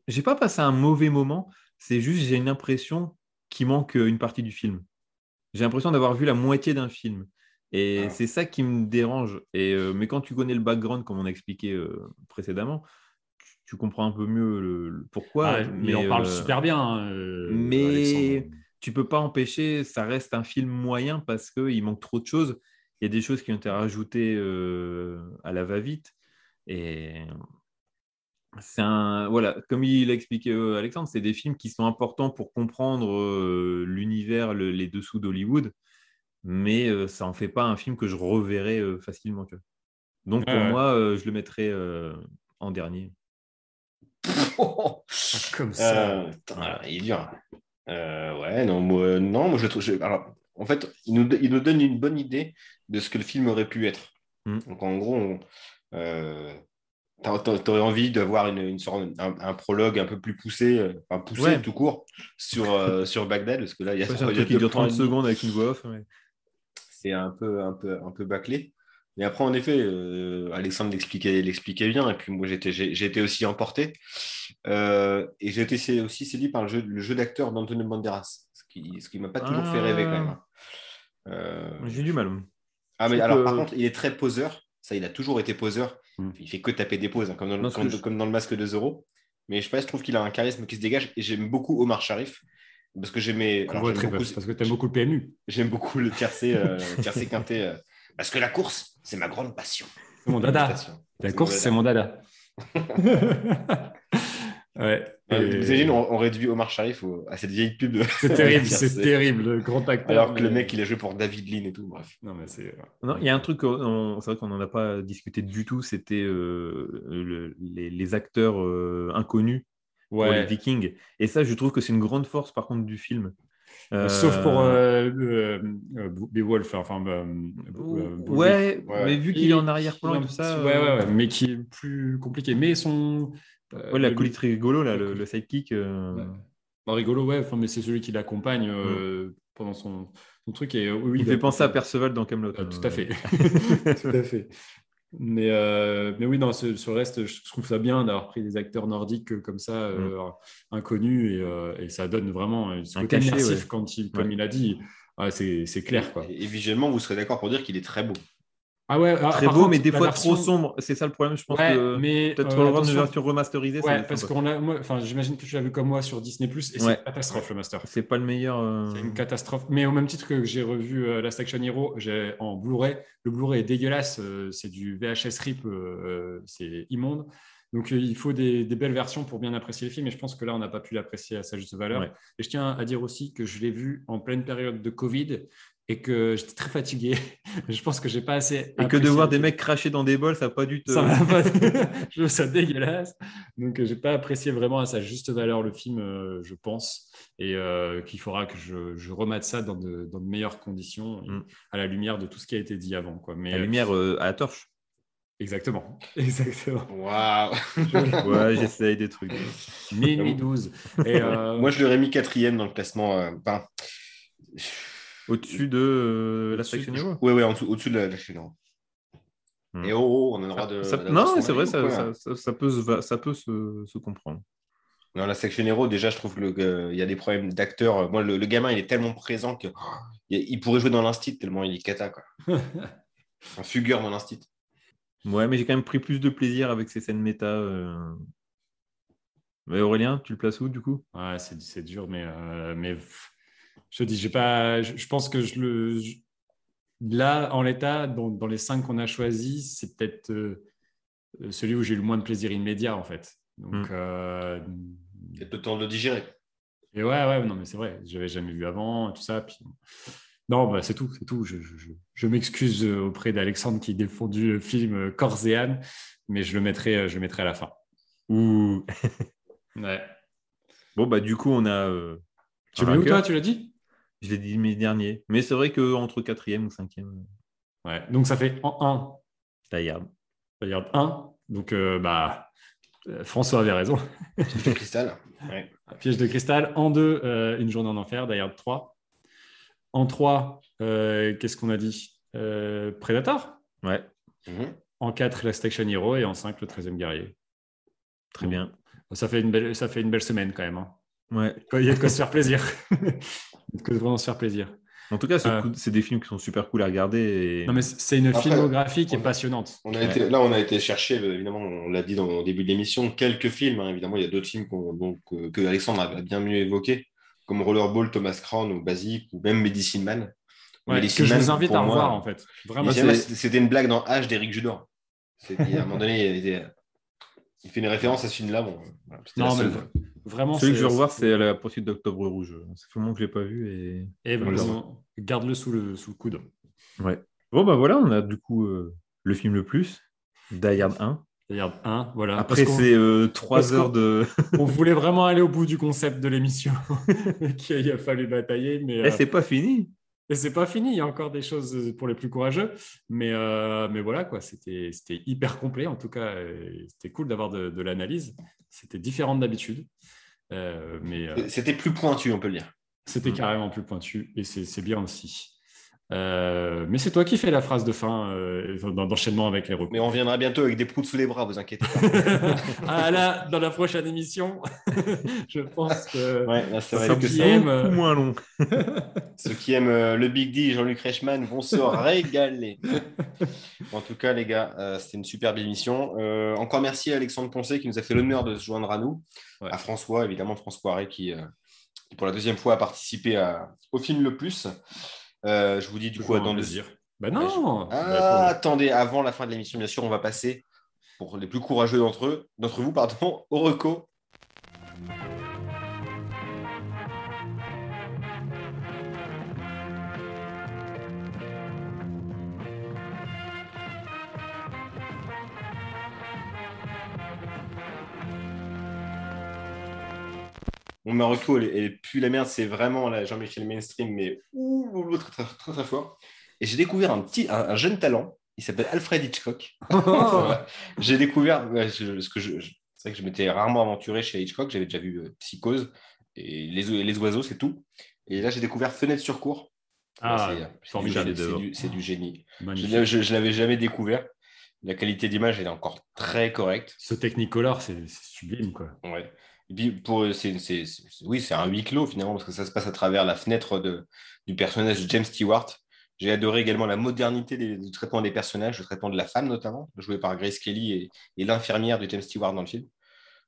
j'ai pas passé un mauvais moment. C'est juste, j'ai une impression qu'il manque une partie du film. J'ai l'impression d'avoir vu la moitié d'un film. Et ah. c'est ça qui me dérange. Et, mais quand tu connais le background, comme on a expliqué précédemment, tu comprends un peu mieux le, pourquoi. Ah, mais on parle euh, super bien. Euh, mais tu peux pas empêcher, ça reste un film moyen parce qu'il manque trop de choses. Il y a des choses qui ont été rajoutées euh, à la va-vite. Et c'est un. Voilà, comme il a expliqué Alexandre, c'est des films qui sont importants pour comprendre l'univers, les dessous d'Hollywood. Mais ça en fait pas un film que je reverrai facilement. Donc pour moi, je le mettrai en dernier. Comme ça. Euh, il est dur. Euh, ouais, non, moi, non, moi je trouve. Alors, en fait, il nous, il nous, donne une bonne idée de ce que le film aurait pu être. Mm. Donc, en gros, euh, tu aurais envie d'avoir une, une sorte, un, prologue un peu plus poussé, enfin poussé tout court, sur, sur Bagdad, parce que là, il y a, un truc qui dure 30 secondes avec une voix off. C'est un peu, un, peu, un peu bâclé. Mais après, en effet, euh, Alexandre l'expliquait bien, et puis moi, été aussi emporté. Euh, et j'ai été aussi séduit par le jeu, le jeu d'acteur d'Antonio Banderas, ce qui ne ce qui m'a pas toujours fait rêver quand même. Euh, j'ai du mal. Ah, mais alors, par contre, il est très poseur. Ça, il a toujours été poseur. Hmm. Il fait que taper des poses, hein, comme, dans le, comme, dans le masque de Zoro. Mais je sais pas, je trouve qu'il a un charisme qui se dégage. Et j'aime beaucoup Omar Sharif. Parce que j'aimais. Beaucoup, parce que tu aimes beaucoup le PMU. J'aime beaucoup le tiercé, euh, tiercé quintet. parce que la course, c'est ma grande passion. C'est mon dada. La course, c'est mon dada. ouais. Vous imaginez, on, réduit Omar Sharif à cette vieille pub. C'est terrible, c'est terrible, le grand acteur. Alors que le mec, il a joué pour David Lean et tout, bref. Non, mais c'est. Non, il y a un truc, c'est vrai qu'on n'en a pas discuté du tout, c'était euh, les, acteurs euh, inconnus ouais. pour les Vikings. Et ça, je trouve que c'est une grande force, par contre, du film. Sauf pour euh, euh, euh Beowulf, enfin. ouais, mais vu qu'il est en arrière-plan et tout ça. Ouais, ouais, mais qui est plus compliqué. Mais son. Ouais, la colite rigolo, là, le, sidekick. Bah, rigolo, ouais, enfin, mais c'est celui qui l'accompagne mm. pendant son, son, truc. Et, oui, il fait penser à Perceval dans Camelot. tout à fait. tout à fait. Mais, euh, mais oui, non, sur le reste, je trouve ça bien d'avoir pris des acteurs nordiques comme ça, euh, mm. inconnus, et, euh, et, ça donne vraiment côté immersif quand il, comme il a dit. c'est clair. Quoi. Et, visuellement, vous serez d'accord pour dire qu'il est très beau. Ah ouais, ah, très beau, mais des fois trop sombre. C'est ça le problème, je pense. que peut-être euh, une version remasterisée. Ouais, parce qu'on a, enfin, j'imagine que tu l'as vu comme moi sur Disney et c'est une catastrophe le master. C'est pas le meillure. Euh, c'est une catastrophe. Mais au même titre que j'ai revu euh, Last Action Hero, j'ai en Blu-ray. Le Blu-ray est dégueulasse. c'est du VHS rip, c'est immonde. Donc, il faut des, belles versions pour bien apprécier le film. Et je pense que là, on n'a pas pu l'apprécier à sa juste valeur. Et je tiens à dire aussi que je l'ai vu en pleine période de Covid et que j'étais très fatigué. je pense que j'ai pas assez. Et que de voir des mecs cracher dans des bols, ça n'a pas du tout. Ça pas... je trouve ça dégueulasse. Donc, j'ai pas apprécié vraiment à sa juste valeur le film, euh, je pense. Et euh, qu'il faudra que je, je, remate ça dans de, dans de meilleures conditions, mm. à la lumière de tout ce qui a été dit avant. Quoi. Mais, la lumière euh, à la torche. Exactement. Exactement. Waouh Ouais, j'essaye des trucs. Minuit 12. Et Moi, je l'aurais mis quatrième dans le classement. Au-dessus de euh, la section héros Oui, oui, au-dessus de la, section héros. Hmm. Et oh, oh, on a le droit de. non, c'est vrai, ça, ça, peut, se, ça peut se, se comprendre. Dans la section héros, déjà, je trouve qu'il y a des problèmes d'acteurs. Moi, le, gamin, il est tellement présent qu'il il pourrait jouer dans l'instit tellement il est cata. Quoi. Un fugueur dans l'instit. Ouais, mais j'ai quand même pris plus de plaisir avec ces scènes méta. Euh. Mais Aurélien, tu le places où du coup? Ouais, c'est dur, mais, euh, mais je dis, j'ai pas, je, pense que je le. là, en l'état, dans, les cinq qu'on a choisis, c'est peut-être euh, celui où j'ai eu le moins de plaisir immédiat, en fait. Donc. Mm. Euh, Il y a peu de temps de le digérer. Et ouais, ouais, non, mais c'est vrai, je n'avais jamais vu avant, tout ça. Puis... Non, bah, c'est tout, c'est tout. Je, je, je m'excuse auprès d'Alexandre qui défendu le film corps mais je le mettrai, je le mettrai à la fin. Ouh. ouais. Bon, bah, du coup, on a. Euh, tu l'as où, toi Tu l'as dit? Je l'ai dit mes derniers. Mais c'est vrai qu'entre quatrième ou cinquième. Ouais, donc ça fait en 1. Taillard. Taillard 1. Donc, euh, bah, euh, François avait raison. Piège de cristal. Ouais. Piège de cristal. En 2, euh, Une journée en enfer, d'ailleurs 3. En 3, qu'est-ce qu'on a dit? Predator Ouais. Mhm. En 4, Last Action Hero. Et en 5, Le 13e guerrier. Très bien. Ça fait, une belle, ça fait une belle semaine quand même. Hein. Ouais. Il y a de quoi se faire plaisir. que vraiment se faire plaisir. En tout cas, euh, c'est des films qui sont super cool à regarder. Non, mais c'est une filmographie qui est passionnante. On a été, là, on a été chercher, évidemment, on l'a dit dans, le début de l'émission, quelques films. Hein. évidemment, il y a d'autres films donc, euh, que Alexandre a bien mieux évoqué, comme Rollerball, Thomas Crown ou Basic, ou même Medicine Man. Ouais, que je vous invite à revoir, en fait. C'était une blague dans H d'Éric Judor. À un moment donné, il, fait une référence à ce film-là. Bon, non, mais Vraiment, Celui que je veux revoir, c'est la poursuite d'Octobre Rouge. Ça fait que je ne l'ai pas vu. Et, et ben, garde-le sous le, sous le coude. Ouais. Bon, bah voilà, on a du coup euh, le film le plus, Die Hard 1. Die Hard 1, voilà. Après, c'est euh, trois heures de. on voulait vraiment aller au bout du concept de l'émission, qu'il a fallu batailler. Mais Et eh, c'est pas fini. Et c'est pas fini, il y a encore des choses pour les plus courageux. Mais, euh, mais voilà, quoi, c'était hyper complet en tout cas. C'était cool d'avoir de, de l'analyse. C'était différent d'habitude. Euh, mais euh, C'était plus pointu, on peut le dire. C'était mm. carrément plus pointu et c'est bien aussi. Euh, mais c'est toi qui fais la phrase de fin d'enchaînement avec les recours. Mais on viendra bientôt avec des proutes sous les bras, vous inquiétez pas. ah là, dans la prochaine émission, je pense que ouais, là, que qui aiment, moins long. ceux qui aiment le Big D, Jean-Luc Reichmann, vont se régaler. en tout cas, les gars, c'était une superbe émission. encore merci à Alexandre Poncé qui nous a fait l'honneur de se joindre à nous à François, évidemment, François Ray, qui, euh, qui, pour la deuxième fois a participé à, au film Le Plus. Euh, je vous dis du coup, attendez. Ben non ah, bah, Attendez, avant la fin de l'émission, bien sûr, on va passer, pour les plus courageux d'entre eux, d'entre vous, pardon, au reco. Mon Marocco, elle, elle, plus la merde, c'est vraiment la Jean-Michel Mainstream, mais ouh, très, très, très, fort. Et j'ai découvert un petit, un, jeune talent, il s'appelle Alfred Hitchcock. j'ai découvert, ce que je, c'est vrai que je m'étais rarement aventuré chez Hitchcock, j'avais déjà vu euh, Psychose et les, les oiseaux, c'est tout. Et là, j'ai découvert Fenêtre sur cours. Ah, c'est du, du, génie. Je ne l'avais jamais découvert. La qualité d'image est encore très correcte. Ce Technicolor, c'est sublime. Quoi. Ouais pour, oui, c'est un huis clos finalement, parce que ça se passe à travers la fenêtre de, du personnage de James Stewart. J'ai adoré également la modernité du traitement des personnages, le traitement de la femme notamment, jouée par Grace Kelly et, et l'infirmière de James Stewart dans le film.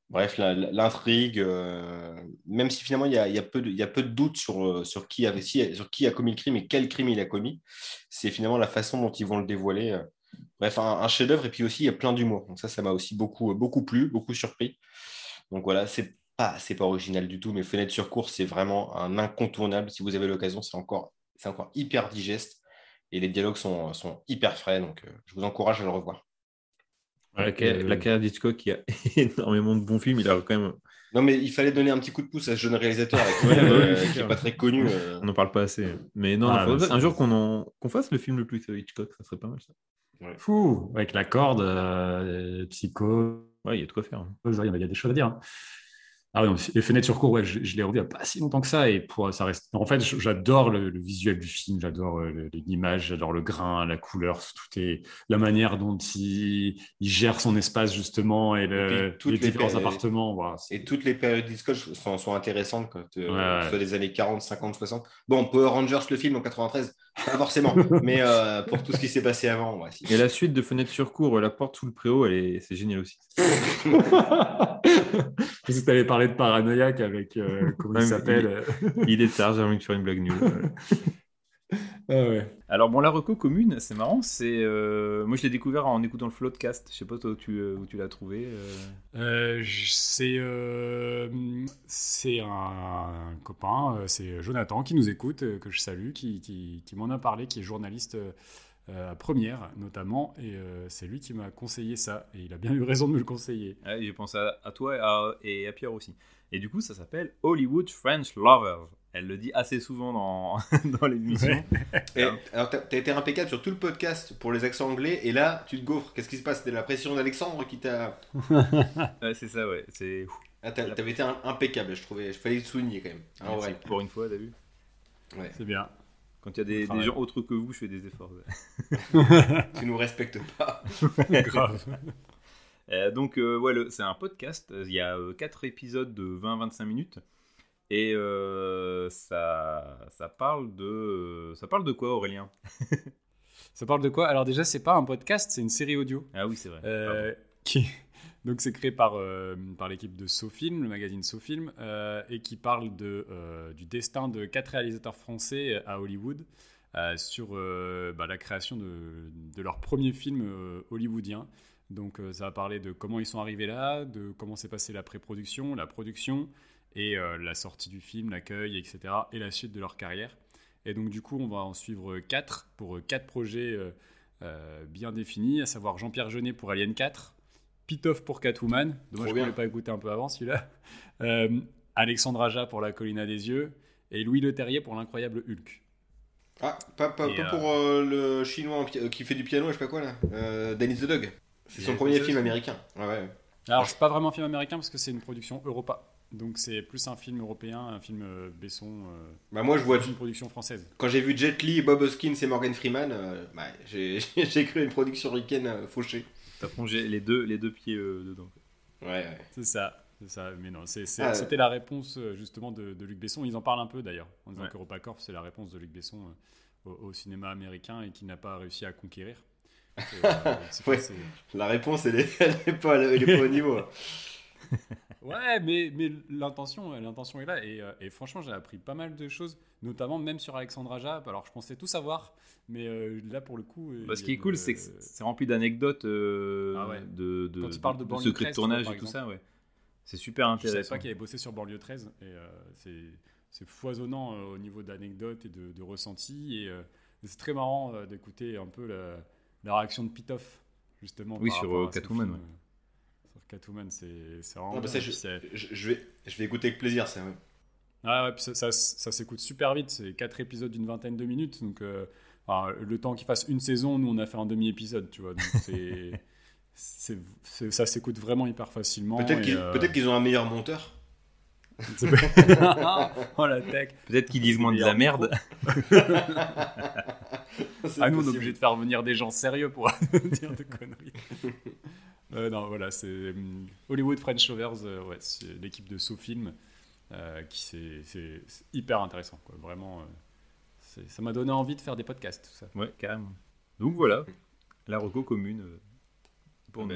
Bref, l'intrigue, euh, même si finalement il y a, y a, peu, de, il y a peu de doutes sur, sur, qui a, sur qui a commis le crime et quel crime il a commis, c'est finalement la façon dont ils vont le dévoiler. Euh, Bref, un, chef-d'œuvre et puis aussi il y a plein d'humour. Donc ça, ça m'a aussi beaucoup, beaucoup plu, beaucoup surpris. Donc voilà, c'est pas, c'est pas original du tout, mais Fenêtre sur cours, c'est vraiment un incontournable. Si vous avez l'occasion, c'est encore, c'est encore hyper digeste et les dialogues sont, sont hyper frais. Donc euh, je vous encourage à le revoir. la, carrière d'Hitchcock, qui a énormément de bons films. Il a quand même non, mais il fallait donner un petit coup de pouce à ce jeune réalisateur euh, qui n'est pas très connu. Euh. On n'en parle pas assez. Mais non, ah, un jour qu'on qu'on fasse le film le plus Hitchcock, ça serait pas mal ça. Fou, avec la corde, euh, psycho. Ouais, il y a de quoi faire. Il y, a des choses à dire. Hein. Ah oui, les fenêtres sur cours, ouais, je, l'ai revu il n'y a pas si longtemps que ça. Et pour, ça reste... En fait, j'adore le, visuel du film, j'adore euh, l'image, j'adore le grain, la couleur, tout est la manière dont il, gère son espace, justement, et, les, différents appartements. Et toutes les périodes d'histoire sont, sont, intéressantes, quand, euh, soit des années 40, 50, 60. Bon, Power Rangers, le film en 93, pas forcément, mais euh, pour tout ce qui s'est passé avant. Ouais, Et la suite de Fenêtre sur cours, la porte sous le préau, c'est génial aussi. Parce que tu avais parlé de paranoïaque avec, euh, comment il s'appelle Il est tard, j'ai envie de faire une blague nulle. Ah ouais. Alors bon, la reco commune, c'est marrant. C'est euh, moi je l'ai découvert en écoutant le Floodcast. Je sais pas toi où tu, où tu l'as trouvé. c'est c'est un, copain, c'est Jonathan qui nous écoute, que je salue, qui, qui, qui m'en a parlé, qui est journaliste à première notamment, et c'est lui qui m'a conseillé ça, et il a bien eu raison de me le conseiller. J'ai pensé à, toi et à, Pierre aussi. Et du coup, ça s'appelle Hollywood French Lovers. Elle le dit assez souvent dans, dans l'émission. Alors, tu as, été impeccable sur tout le podcast pour les accents anglais, et là, tu te gaufres. Qu'est-ce qui se passe? C'était la pression d'Alexandre qui t'a. ouais, c'est ça, ouais. C'est. Ah, t'avais été impeccable, je trouvais. Je fallait le souligner quand même. Ah, Pour une fois, t'as vu? Ouais. C'est bien. Quand il y a des, des, gens autres que vous, je fais des efforts. tu nous respectes pas. Grave. Euh, donc, euh, ouais, c'est un podcast. Il y a euh, 4 épisodes de 20-25 minutes. Et euh, ça, ça, parle de, ça parle de quoi, Aurélien? Ça parle de quoi? Alors, déjà, c'est pas un podcast, c'est une série audio. Ah oui, c'est vrai. Euh, qui, donc c'est créé par, euh, par l'équipe de SoFilm, le magazine SoFilm, et qui parle de, du destin de quatre réalisateurs français à Hollywood sur bah, la création de, de, leur premier film hollywoodien. Donc ça va parler de comment ils sont arrivés là, de comment s'est passée la pré-production, la production et la sortie du film, l'accueil, etc. et la suite de leur carrière. Et donc du coup on va en suivre quatre pour quatre projets bien définis, à savoir Jean-Pierre Jeunet pour Alien 4, Pitoff pour Catwoman. Dommage que je ne pas écouté un peu avant celui-là. Euh, Alexandre Aja pour La Colline des Yeux. Et Louis Leterrier pour L'incroyable Hulk. Ah, pas, pas, pas pour euh, le chinois qui fait du piano, je sais pas quoi là. Euh, Dennis the Dog. C'est son premier film américain. Ouais, ouais. Alors, c'est pas vraiment un film américain parce que c'est une production Europa. Donc c'est plus un film européen, un film Besson. bah moi je vois une production française. Quand j'ai vu Jet Li, Bob Hoskins et Morgan Freeman, bah, j'ai cru une production ricaine fauchée. T'as plongé les deux, les deux pieds euh, dedans. Ouais, ouais. C'est ça. C'est ça, mais non, ah, c'était la réponse euh, justement de, Luc Besson. Ils en parlent un peu d'ailleurs, en disant qu'EuropaCorp, c'est la réponse de Luc Besson euh, au, cinéma américain et qu'il n'a pas réussi à conquérir. la réponse, elle n'est pas, pas, au niveau. Ouais, mais, mais l'intention, l'intention est là. Et, euh, et franchement, j'ai appris pas mal de choses, notamment même sur Alexandre Aja. Alors, je pensais tout savoir, mais euh, là, pour le coup. Bah, ce qui est cool, c'est que c'est rempli d'anecdotes euh, ah de, de, Quand il parle de, de secrets de tournage et tout ça, ouais. C'est super intéressant. Je savais pas qu'il avait bossé sur Banlieue 13. Et c'est foisonnant au niveau d'anecdotes et de, de ressentis. Et c'est très marrant d'écouter un peu la, la, réaction de Pitoff, justement. Oui, sur Catwoman, ouais. Catwoman, c'est vraiment. Bah, je, vais, je vais écouter avec plaisir, ça. Ah ouais, puis ça, ça, s'écoute super vite. C'est quatre épisodes d'une vingtaine de minutes. Donc, euh, le temps qu'il fasse une saison, nous, on a fait un demi-épisode, tu vois. Donc, c'est, ça s'écoute vraiment hyper facilement. Peut-être, qu'ils, euh, qu'ils ont un meilleur monteur. oh la tech. Peut-être qu'ils disent moins de la merde. ah, nous, on est obligé de faire venir des gens sérieux pour dire de conneries. Euh, non, voilà, c'est euh, Hollywood French Lovers, euh, ouais, c'est l'équipe de SoFilm, qui c'est hyper intéressant, quoi. Vraiment, ça m'a donné envie de faire des podcasts, tout ça. Ouais, carrément. Donc voilà, la reco commune pour nous.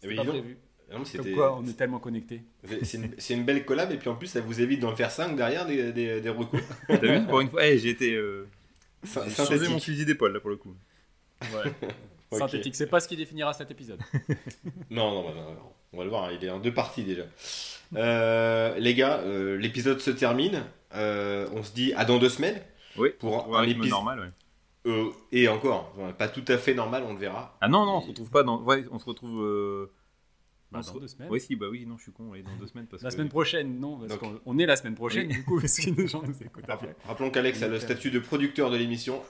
C'est pas prévu. Comme quoi, on est tellement connectés. C'est une, belle collab, et puis en plus, ça vous évite d'en faire 5 derrière des, des, des recos. T'as vu Pour une fois, hey, j'ai été. Euh, changé mon fusil d'épaule, là, pour le coup. Ouais. Synthétique. C'est pas ce qui définira cet épisode. non, non, non, non, on va le voir. Hein, il est en deux parties déjà. Euh, les gars, euh, l'épisode se termine. Euh, on se dit à dans deux semaines. Oui. Pour, un, épisode normal. et encore, pas tout à fait normal, on le verra. Ah non, non, on se retrouve pas dans. Ouais, on se retrouve bah, dans deux semaines. Oui, si, bah oui, non, je suis con, dans deux semaines. Parce la semaine prochaine, non, parce qu'on est la semaine prochaine, du coup, parce que les gens nous écoutent Rappelons qu'Alex a le statut de producteur de l'émission.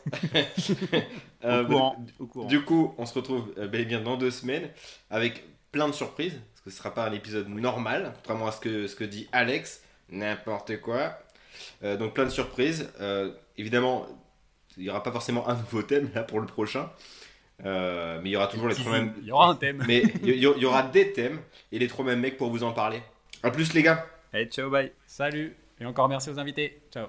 euh, au, courant, Du coup, on se retrouve euh, bel et bien dans deux semaines avec plein de surprises, parce que ce ne sera pas un épisode normal, contrairement à ce que, ce que dit Alex, n'importe quoi. Euh, donc plein de surprises. Euh, évidemment, il n'y aura pas forcément un nouveau thème là pour le prochain. Euh, mais il y aura toujours les trois mêmes. Il y aura un thème. Mais il y, y, aura des thèmes et les trois mêmes mecs pour vous en parler. A plus les gars. Allez, ciao, bye. Salut. Et encore merci aux invités. Ciao.